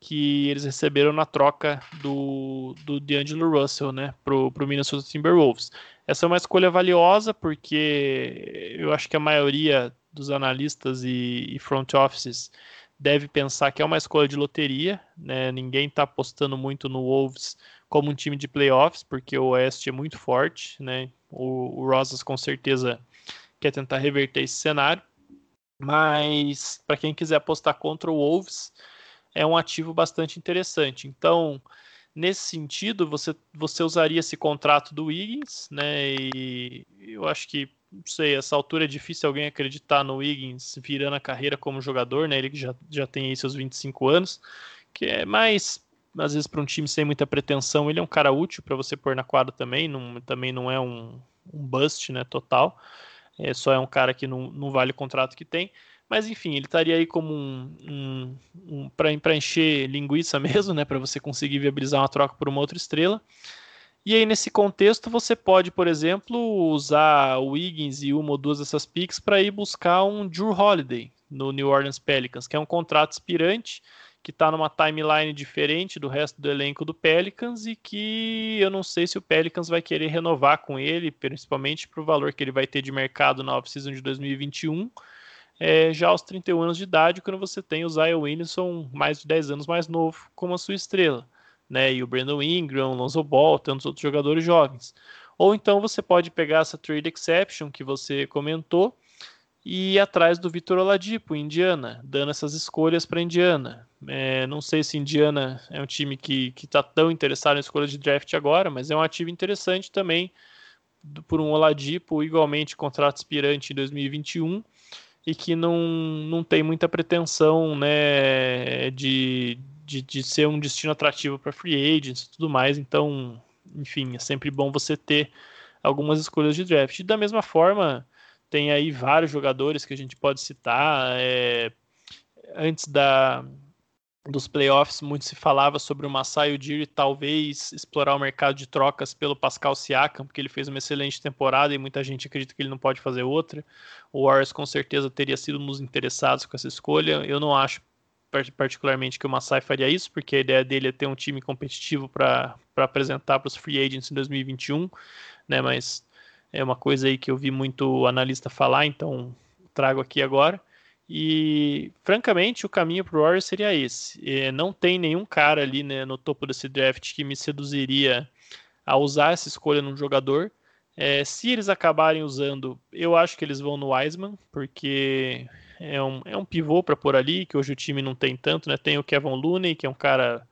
que eles receberam na troca do, do D'Angelo Russell, né, pro, pro Minnesota Timberwolves. Essa é uma escolha valiosa porque eu acho que a maioria dos analistas e, e front offices deve pensar que é uma escolha de loteria, né? Ninguém está apostando muito no Wolves como um time de playoffs, porque o Oeste é muito forte, né? O, o Rosas com certeza quer tentar reverter esse cenário. Mas para quem quiser apostar contra o Wolves, é um ativo bastante interessante. Então, nesse sentido, você, você usaria esse contrato do Wiggins, né? E eu acho que, não sei, essa altura é difícil alguém acreditar no Wiggins virando a carreira como jogador, né? Ele já, já tem aí seus 25 anos, que é mais, às vezes, para um time sem muita pretensão, ele é um cara útil para você pôr na quadra também, não, também não é um, um bust, né? Total é, só é um cara que não, não vale o contrato que tem. Mas enfim, ele estaria aí como um, um, um para encher linguiça mesmo, né? Para você conseguir viabilizar uma troca por uma outra estrela. E aí, nesse contexto, você pode, por exemplo, usar o Wiggins e uma ou duas dessas picks para ir buscar um Drew Holiday no New Orleans Pelicans, que é um contrato expirante que está numa timeline diferente do resto do elenco do Pelicans e que eu não sei se o Pelicans vai querer renovar com ele, principalmente para o valor que ele vai ter de mercado na off-season de 2021, é, já aos 31 anos de idade, quando você tem o Zion Williamson mais de 10 anos mais novo como a sua estrela, né? E o Brandon Ingram, Lonzo Ball, tantos outros jogadores jovens. Ou então você pode pegar essa trade exception que você comentou e ir atrás do Vitor Oladipo, Indiana, dando essas escolhas para Indiana. É, não sei se Indiana é um time que está tão interessado em escolha de draft agora, mas é um ativo interessante também por um Oladipo, igualmente contrato aspirante em 2021 e que não, não tem muita pretensão né, de, de, de ser um destino atrativo para free agents e tudo mais. Então, enfim, é sempre bom você ter algumas escolhas de draft. E da mesma forma, tem aí vários jogadores que a gente pode citar. É, antes da, dos playoffs, muito se falava sobre o Masai Ujiri talvez explorar o mercado de trocas pelo Pascal Siakam, porque ele fez uma excelente temporada e muita gente acredita que ele não pode fazer outra. O Warriors com certeza teria sido um dos interessados com essa escolha. Eu não acho particularmente que o Masai faria isso, porque a ideia dele é ter um time competitivo para apresentar para os free agents em 2021, né? Mas é uma coisa aí que eu vi muito analista falar, então trago aqui agora. E, francamente, o caminho para o Warriors seria esse. É, não tem nenhum cara ali né, no topo desse draft que me seduziria a usar essa escolha num jogador. É, se eles acabarem usando, eu acho que eles vão no Wiseman, porque é um, é um pivô para pôr ali, que hoje o time não tem tanto, né? Tem o Kevin Looney, que é um cara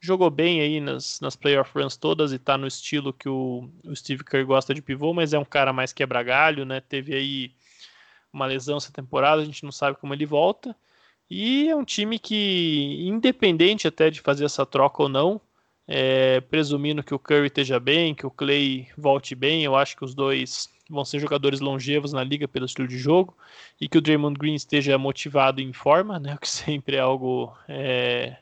jogou bem aí nas, nas playoff runs todas e tá no estilo que o, o Steve Kerr gosta de pivô, mas é um cara mais quebra-galho, né? Teve aí uma lesão essa temporada, a gente não sabe como ele volta. E é um time que, independente até de fazer essa troca ou não, é, presumindo que o Curry esteja bem, que o Clay volte bem, eu acho que os dois vão ser jogadores longevos na liga pelo estilo de jogo e que o Draymond Green esteja motivado e em forma, né, o que sempre é algo é,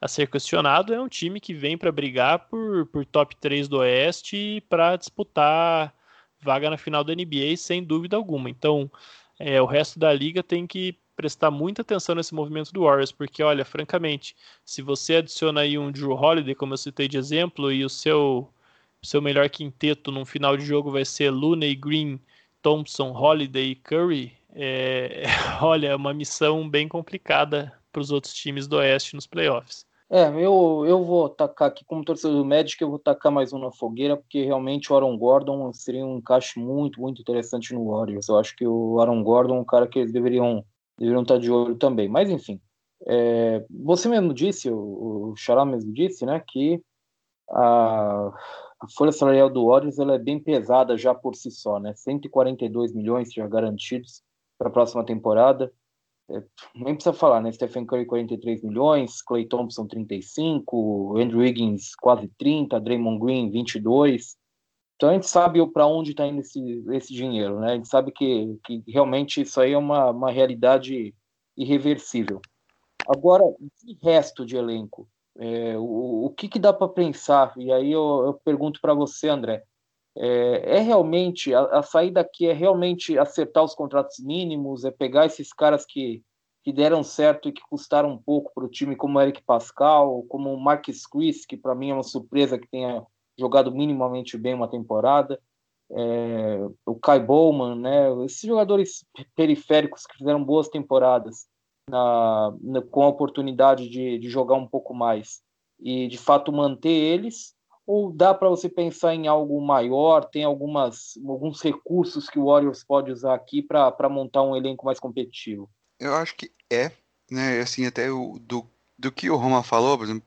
a ser questionado. É um time que vem para brigar por, por top 3 do Oeste para disputar vaga na final da NBA sem dúvida alguma. Então, é, o resto da liga tem que prestar muita atenção nesse movimento do Warriors, porque olha, francamente, se você adiciona aí um Drew Holiday, como eu citei de exemplo, e o seu seu melhor quinteto num final de jogo vai ser Looney, Green, Thompson, Holiday e Curry, é, olha, é uma missão bem complicada para os outros times do Oeste nos playoffs. É, eu, eu vou tacar aqui, como torcedor do Magic, eu vou tacar mais um na fogueira, porque realmente o Aaron Gordon seria um encaixe muito, muito interessante no Warriors. Eu acho que o Aaron Gordon é um cara que eles deveriam, deveriam estar de olho também. Mas, enfim, é, você mesmo disse, o, o Xará mesmo disse, né, que a, a folha salarial do Warriors ela é bem pesada já por si só, né? 142 milhões já garantidos para a próxima temporada. É, nem precisa falar, né? Stephen Curry 43 milhões, Clay Thompson 35, Andrew Wiggins quase 30, Draymond Green 22. Então a gente sabe para onde está indo esse, esse dinheiro, né? A gente sabe que, que realmente isso aí é uma, uma realidade irreversível. Agora, de resto de elenco, é, o, o que, que dá para pensar? E aí eu, eu pergunto para você, André. É, é realmente a, a, saída aqui é realmente acertar os contratos mínimos, é pegar esses caras que, que deram certo e que custaram um pouco para o time, como o Eric Pascal, como o Marcus Chris, que para mim é uma surpresa que tenha jogado minimamente bem uma temporada, é, o Kai Bowman, né, esses jogadores periféricos que fizeram boas temporadas na, na, com a oportunidade de, de jogar um pouco mais e de fato manter eles? Ou dá para você pensar em algo maior? Tem algumas, alguns recursos que o Warriors pode usar aqui para montar um elenco mais competitivo? Eu acho que é, né? Assim, até o, do, do que o Roma falou, por exemplo,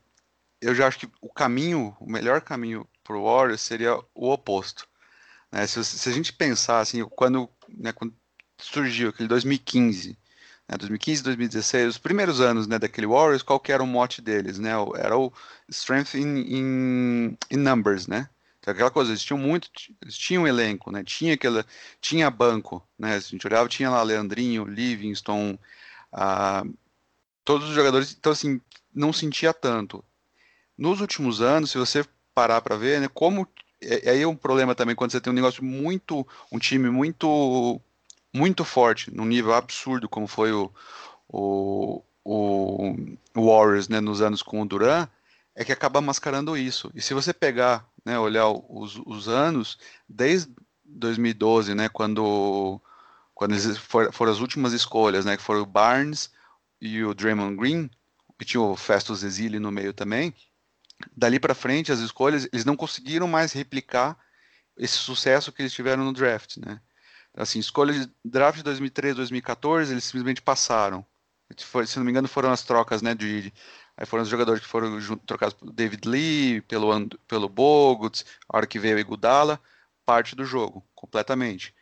eu já acho que o caminho, o melhor caminho para o Warriors seria o oposto. Né? Se, se, a gente pensar assim, quando, né, quando surgiu aquele 2015, né, 2015, 2016, os primeiros anos né, daquele Warriors, qual que era o mote deles, né? Era o strength in, in, in numbers, né? Então, aquela coisa, eles tinham muito, eles tinham um elenco, né? Tinha aquela, tinha banco, né? Se a gente olhava, tinha lá Leandrinho, Livingston, ah, todos os jogadores, então assim, não sentia tanto. Nos últimos anos, se você parar para ver, né, como é, aí é um problema também quando você tem um negócio muito, um time muito muito forte, num nível absurdo, como foi o, o, o, Warriors né, nos anos com o Duran, é que acaba mascarando isso. E se você pegar, né, olhar os, os anos, desde 2012, né, quando, quando for, foram as últimas escolhas, né, que foram o Barnes e o Draymond Green, e tinha o Festus Exili no meio também, dali para frente, as escolhas, eles não conseguiram mais replicar esse sucesso que eles tiveram no draft, né? Assim, escolhas de draft de 2013, 2014, eles simplesmente passaram. Se não me engano, foram as trocas, né, de, aí foram os jogadores que foram trocados pelo David Lee, pelo, pelo Bogut, a hora que veio o Igudala, parte do jogo, completamente.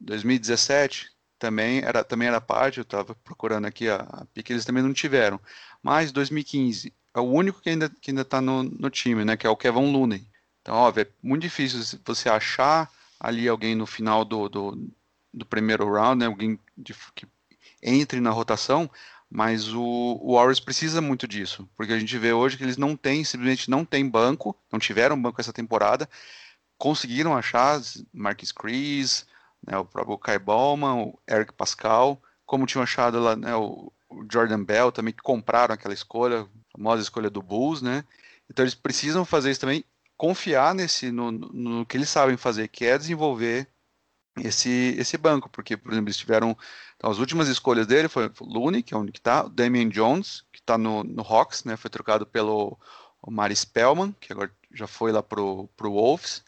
2017 também era, também era parte, eu estava procurando aqui a, a pique, eles também não tiveram. Mas 2015 é o único que ainda que ainda está no, no time, né, que é o Kevin Looney. Então, óbvio, é muito difícil você achar ali alguém no final do, do, do primeiro round, né, alguém de, que entre na rotação, mas o, o Warriors precisa muito disso, porque a gente vê hoje que eles não têm, simplesmente não têm banco, não tiveram banco essa temporada, conseguiram achar Marcus Chris, né, o próprio Kai Bowman, o Eric Pascal, como tinham achado lá né, o, o Jordan Bell também, que compraram aquela escolha, a famosa escolha do Bulls, né? Então eles precisam fazer isso também confiar nesse no, no, que eles sabem fazer, que é desenvolver esse esse banco, porque por exemplo eles tiveram então, as últimas escolhas dele foi o Looney, que é onde está, o Damian Jones, que está no, no Hawks, né, foi trocado pelo Mari Spellman, que agora já foi lá pro pro Wolves,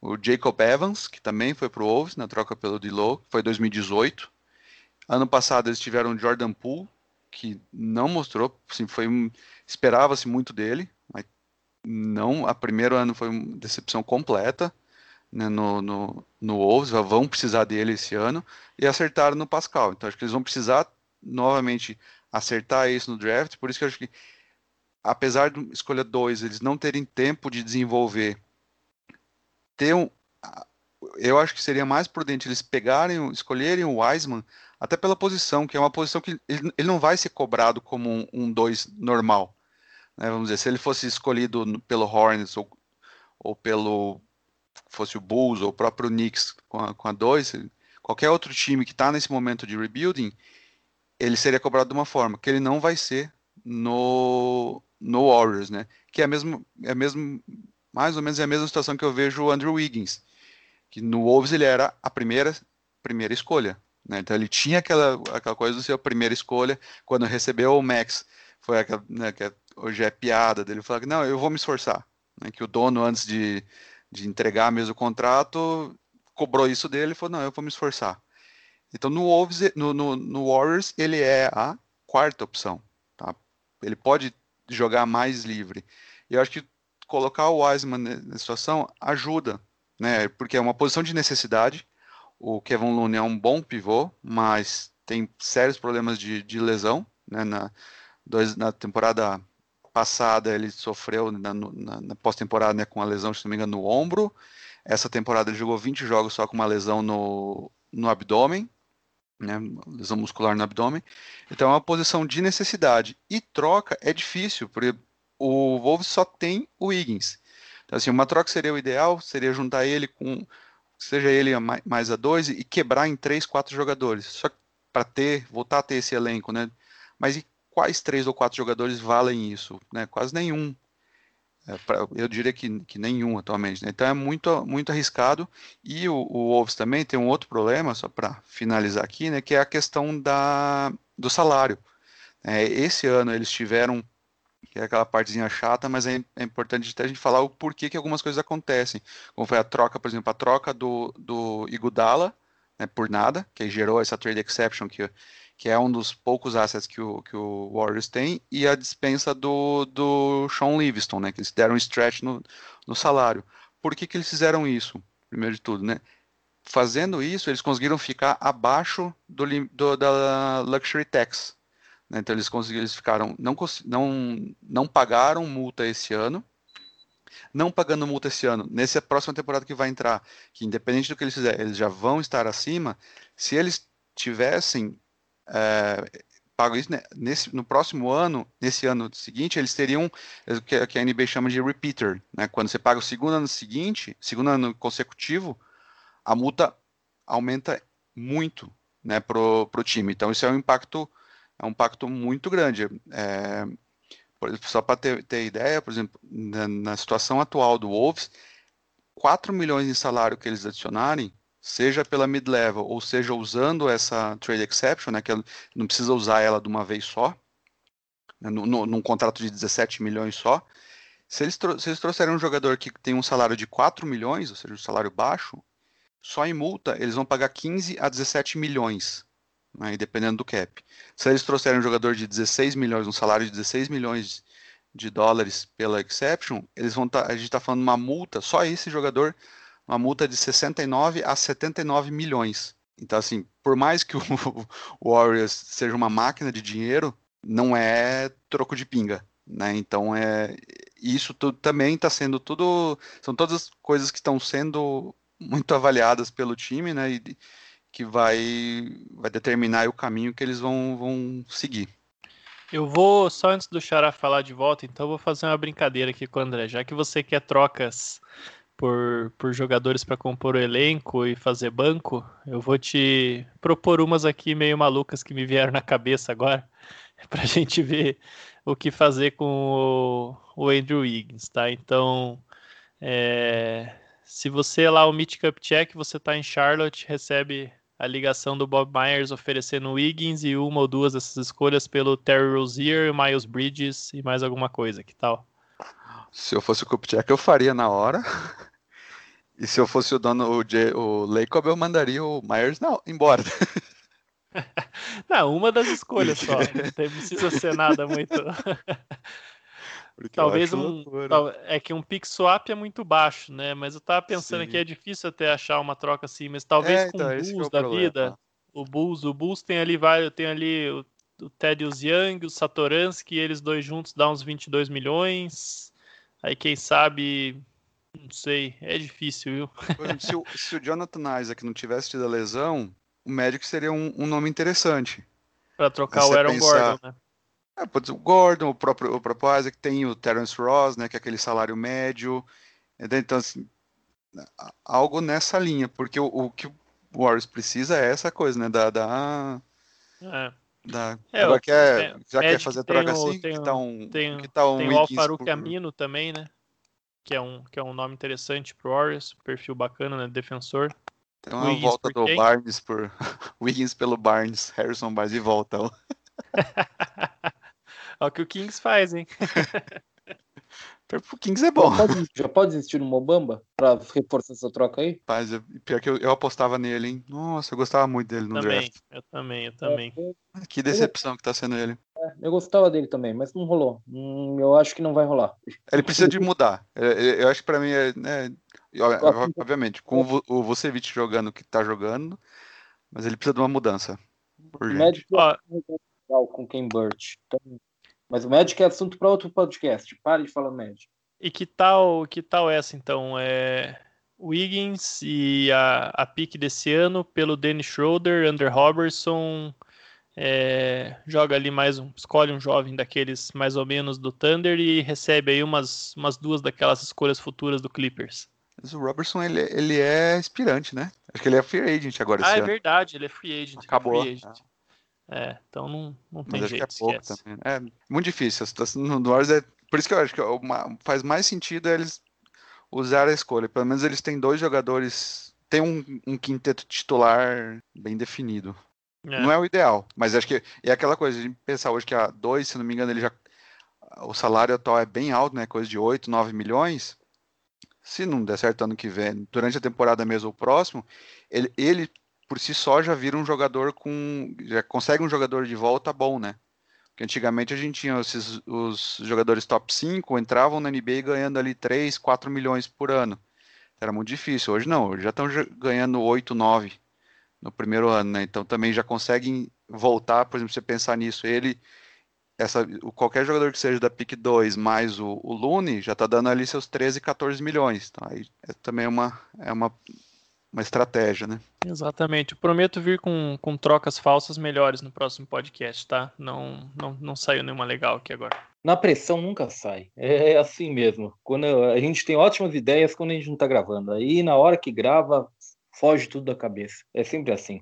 o Jacob Evans, que também foi pro Wolves na troca pelo Dilo, que foi 2018. Ano passado eles tiveram Jordan Poole, que não mostrou, assim, foi esperava-se muito dele, não, a primeiro ano foi uma decepção completa né, no, no, no Wolves, vão precisar dele esse ano, e acertaram no Pascal. Então acho que eles vão precisar novamente acertar isso no draft, por isso que acho que apesar de escolha 2 eles não terem tempo de desenvolver, ter um, eu acho que seria mais prudente eles pegarem, escolherem o Wiseman, até pela posição, que é uma posição que ele, ele não vai ser cobrado como um 2 um normal. Né? Vamos dizer, se ele fosse escolhido pelo Hornets ou, ou pelo fosse o Bulls ou o próprio Knicks com a, com a 2, qualquer outro time que está nesse momento de rebuilding, ele seria cobrado de uma forma que ele não vai ser no, no Warriors, né? Que é mesmo, é mesmo, mais ou menos é a mesma situação que eu vejo o Andrew Wiggins, que no Wolves ele era a primeira, primeira escolha, né? Então ele tinha aquela, aquela coisa do seu primeira escolha, quando recebeu o Max, foi aquela, né, é, hoje é piada dele, falar que não, eu vou me esforçar, né? Que o dono antes de, de entregar mesmo o contrato, cobrou isso dele e falou, não, eu vou me esforçar. Então no Wolves, no, no, no Warriors, ele é a quarta opção, tá? Ele pode jogar mais livre. E eu acho que colocar o Wiseman nessa situação ajuda, né? Porque é uma posição de necessidade. O Kevin Looney é um bom pivô, mas tem sérios problemas de, de lesão, né? Na, dois, na temporada passada ele sofreu na, na, na pós-temporada né, com a lesão, se não me engano, no ombro. Essa temporada ele jogou 20 jogos só com uma lesão no, no abdômen, né, lesão muscular no abdômen. Então é uma posição de necessidade. E troca é difícil, porque o Wolves só tem o Higgins. Então, assim, uma troca seria o ideal, seria juntar ele com, seja ele mais a dois e quebrar em três, quatro jogadores. Só para ter, voltar a ter esse elenco, né? Mas e quais três ou quatro jogadores valem isso? Né? Quase nenhum. É, pra, eu diria que, que nenhum atualmente. Né? Então é muito, muito arriscado. E o, o Wolves também tem um outro problema, só para finalizar aqui, né? que é a questão da, do salário. É, esse ano eles tiveram que é aquela partezinha chata, mas é, é importante até a gente falar o porquê que algumas coisas acontecem. Como foi a troca, por exemplo, a troca do, do Igudala né, por nada, que gerou essa trade exception que que é um dos poucos assets que o, que o Warriors tem, e a dispensa do, do Sean Livingston, né, que eles deram um stretch no, no salário. Por que, que eles fizeram isso? Primeiro de tudo, né? Fazendo isso, eles conseguiram ficar abaixo do, do da Luxury Tax. Né? Então eles conseguiram, eles ficaram, não, não, não pagaram multa esse ano, não pagando multa esse ano, nessa próxima temporada que vai entrar, que independente do que eles fizerem, eles já vão estar acima, se eles tivessem é, pago isso né, nesse, no próximo ano, nesse ano seguinte, eles teriam o que, que, a NBA chama de repeater, né? Quando você paga o segundo ano seguinte, segundo ano consecutivo, a multa aumenta muito, né, pro, pro time. Então isso é um impacto, é um impacto muito grande. É, só para ter, ter, ideia, por exemplo, na, na situação atual do Wolves, 4 milhões em salário que eles adicionarem seja pela mid-level ou seja usando essa trade exception, né, que não precisa usar ela de uma vez só, né, no, no, num contrato de 17 milhões só. Se eles, se eles trouxerem um jogador que tem um salário de 4 milhões, ou seja, um salário baixo, só em multa eles vão pagar 15 a 17 milhões, né, dependendo do cap. Se eles trouxerem um jogador de 16 milhões, um salário de 16 milhões de dólares pela exception, eles vão tá, a gente está falando uma multa, só esse jogador uma multa de 69 a 79 milhões. Então, assim, por mais que o, Warriors seja uma máquina de dinheiro, não é troco de pinga, né? Então, é isso tudo também está sendo tudo, são todas as coisas que estão sendo muito avaliadas pelo time, né? E que vai, vai determinar o caminho que eles vão, vão seguir. Eu vou, só antes do Xará falar de volta, então vou fazer uma brincadeira aqui com o André. Já que você quer trocas por, por jogadores para compor o elenco e fazer banco, eu vou te propor umas aqui meio malucas que me vieram na cabeça agora, para a gente ver o que fazer com o, o Andrew Wiggins, tá? Então, é, se você lá o Meet Cup Check, você está em Charlotte, recebe a ligação do Bob Myers oferecendo Wiggins e uma ou duas dessas escolhas pelo Terry Rozier, Miles Bridges e mais alguma coisa, que tal? Se eu fosse o Cup Check, eu faria na hora. E se eu fosse o dono, o, J, o Lacob, eu mandaria o Myers não, embora. Não, uma das escolhas só. Não precisa ser nada muito. Talvez um. É que um pick swap é muito baixo, né? Mas eu tava pensando Sim. que é difícil até achar uma troca assim, mas talvez é, com então, o Bulls é o da problema. vida. O Bulls, o Bulls tem ali vários, tem ali o, o Thaddeus Young, o Satoransky, eles dois juntos dá uns 22 milhões. Aí quem sabe, não sei, é difícil, viu? Exemplo, se, o, se, o, Jonathan Isaac não tivesse tido a lesão, o Magic seria um, um nome interessante. Para trocar o Aaron pensar... Gordon, né? É, pode ser o Gordon, o próprio, o próprio Isaac, tem o Terence Ross, né, que é aquele salário médio. Então, assim, algo nessa linha, porque o, o que o Warriors precisa é essa coisa, né, da... da... É. Da, é, agora quer, tem, já quer fazer troca o, assim? Tem, que tá um, tem, que tá um tem o Alfaruq por... Amino também, né? Que é, um, que é um nome interessante pro Warriors, perfil bacana, né? Defensor. Tem uma Wiggins volta do quem? Barnes por. Wiggins pelo Barnes, Harrison Barnes de volta. É o que o Kings faz, hein? o Kings é bom. Já pode, já pode existir no Mobamba pra reforçar essa troca aí? Paz, pior que eu, eu, apostava nele, hein? Nossa, eu gostava muito dele no também, draft. Eu também, eu também. É, que decepção que tá sendo ele. É, eu gostava dele também, mas não rolou. Hum, eu acho que não vai rolar. Ele precisa de mudar. Eu, eu acho que pra mim é. Né, obviamente, com o Vucevic jogando o que tá jogando, mas ele precisa de uma mudança. Urgente. Ó, com Ken Burt. Então, mas o Magic é assunto para outro podcast. Pare de falar Magic. E que tal, que tal essa então? É Wiggins e a, a pique desse ano pelo Dennis Schroeder, Under Robertson. É, joga ali mais um, escolhe um jovem daqueles mais ou menos do Thunder e recebe aí umas, umas duas daquelas escolhas futuras do Clippers. Mas o Robertson ele, ele é aspirante, né? Acho que ele é free agent agora. Ah, é ano. verdade, ele é free agent. Acabou. Free agent. É, então não, não tem Mas jeito. Acho que é pouco também. É muito difícil. A situação no Warriors é. Por isso que eu acho que uma, faz mais sentido eles usar a escolha. Pelo menos eles têm dois jogadores. Tem um, um quinteto titular bem definido. É. Não é o ideal, mas acho que é aquela coisa de pensar hoje que a dois, se não me engano, ele já. O salário atual é bem alto, né? Coisa de 8, 9 milhões. Se não der certo ano que vem, durante a temporada mesmo ou próximo, ele, ele por si só já vira um jogador com. já consegue um jogador de volta bom, né? Porque antigamente a gente tinha esses, os jogadores top 5, entravam na NBA ganhando ali 3, 4 milhões por ano. Era muito difícil. Hoje não, hoje já estão ganhando 8, 9 no primeiro ano, né? Então também já conseguem voltar, por exemplo, você pensar nisso, ele. Essa, qualquer jogador que seja da PIC 2 mais o, o Lune já está dando ali seus 13, 14 milhões. Então aí é também uma, é uma uma estratégia, né? Exatamente. Eu prometo vir com, com trocas falsas melhores no próximo podcast, tá? Não, não, não saiu nenhuma legal aqui agora. Na pressão nunca sai. É, é assim mesmo. Quando a gente tem ótimas ideias quando a gente não tá gravando. Aí na hora que grava, foge tudo da cabeça. É sempre assim.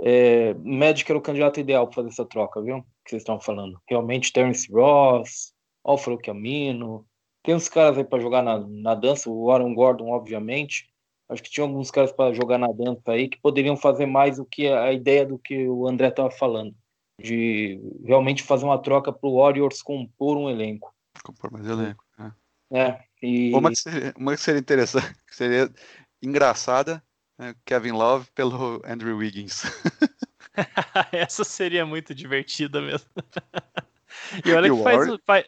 É, Magic era o candidato ideal para fazer essa troca, viu? Que vocês estão falando. Realmente, Terence Ross, Alfredo Camino. Tem uns caras aí para jogar na, na dança, o Aaron Gordon, obviamente. Acho que tinha alguns caras para jogar na dança aí que poderiam fazer mais do que a ideia do que o André estava falando, de realmente fazer uma troca para o Warriors compor um elenco. Compor mais elenco, né? É. E... Uma, que seria, uma que seria interessante, que seria engraçada, né? Kevin Love pelo Andrew Wiggins. Essa seria muito divertida mesmo. e olha e que faz, faz,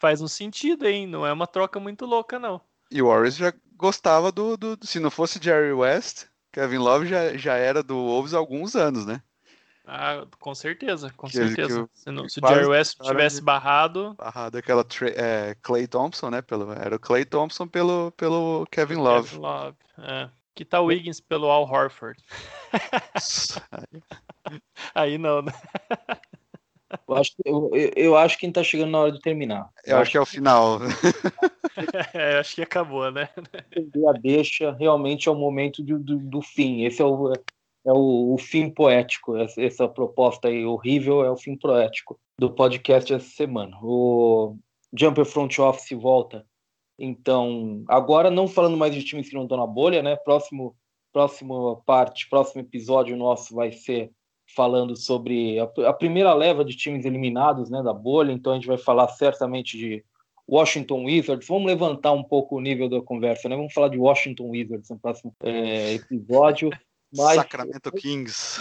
faz um sentido, hein? Não é uma troca muito louca, não. E o Warriors já gostava do, do, Se não fosse Jerry West, Kevin Love já, já era do Wolves há alguns anos, né? Ah, com certeza, com que certeza. se, não, se o Jerry West tivesse barrado. Barrado aquela é, Clay Thompson, né? Pelo, era o Clay Thompson pelo, pelo Kevin Love. Kevin Love, é. Que tá o Wiggins pelo Al Horford. Aí não, né? Eu acho, eu, eu acho que tá chegando na hora de terminar. Eu, eu acho, acho que é o final. é, acho que acabou, né? A deixa realmente é o momento do, do, do fim. Esse é o, é o, o, fim poético. Essa, essa proposta aí horrível é o fim poético do podcast essa semana. O Jumper Front Office volta. Então, agora não falando mais de times que não estão na bolha, né? Próximo, próxima parte, próximo episódio nosso vai ser falando sobre a, a, primeira leva de times eliminados né, da bolha, então a gente vai falar certamente de Washington Wizards. Vamos levantar um pouco o nível da conversa, né? Vamos falar de Washington Wizards no próximo é, episódio. Mas, Sacramento Kings.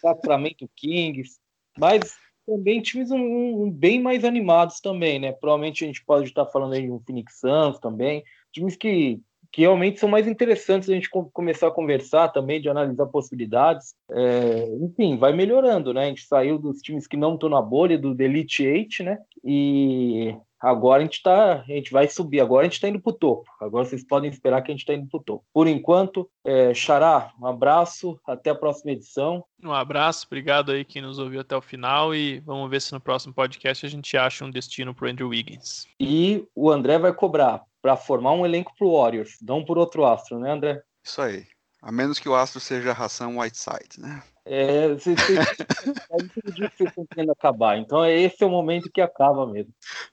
Sacramento Kings. Mas também times um, um, bem mais animados também, né? Provavelmente a gente pode estar falando aí de um Phoenix Suns também, times que, que realmente são mais interessantes a gente começar a conversar também, de analisar possibilidades. É, enfim, vai melhorando, né? A gente saiu dos times que não estão na bolha, do Elite Eight, né? E Agora a gente tá, a gente vai subir, agora a gente está indo para o topo. Agora vocês podem esperar que a gente está indo para o topo. Por enquanto, é, Xará, um abraço, até a próxima edição. Um abraço, obrigado aí quem nos ouviu até o final e vamos ver se no próximo podcast a gente acha um destino para Andrew Wiggins. E o André vai cobrar para formar um elenco para o Warriors, não por outro astro, né, André? Isso aí. A menos que o astro seja a ração Whiteside, né? É, você, você, é que vocês estão querendo acabar. Então, esse é o momento que acaba mesmo.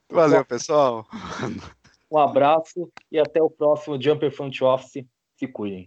Valeu, pessoal. Um abraço e até o próximo Jumper Front Office. Se cuidem.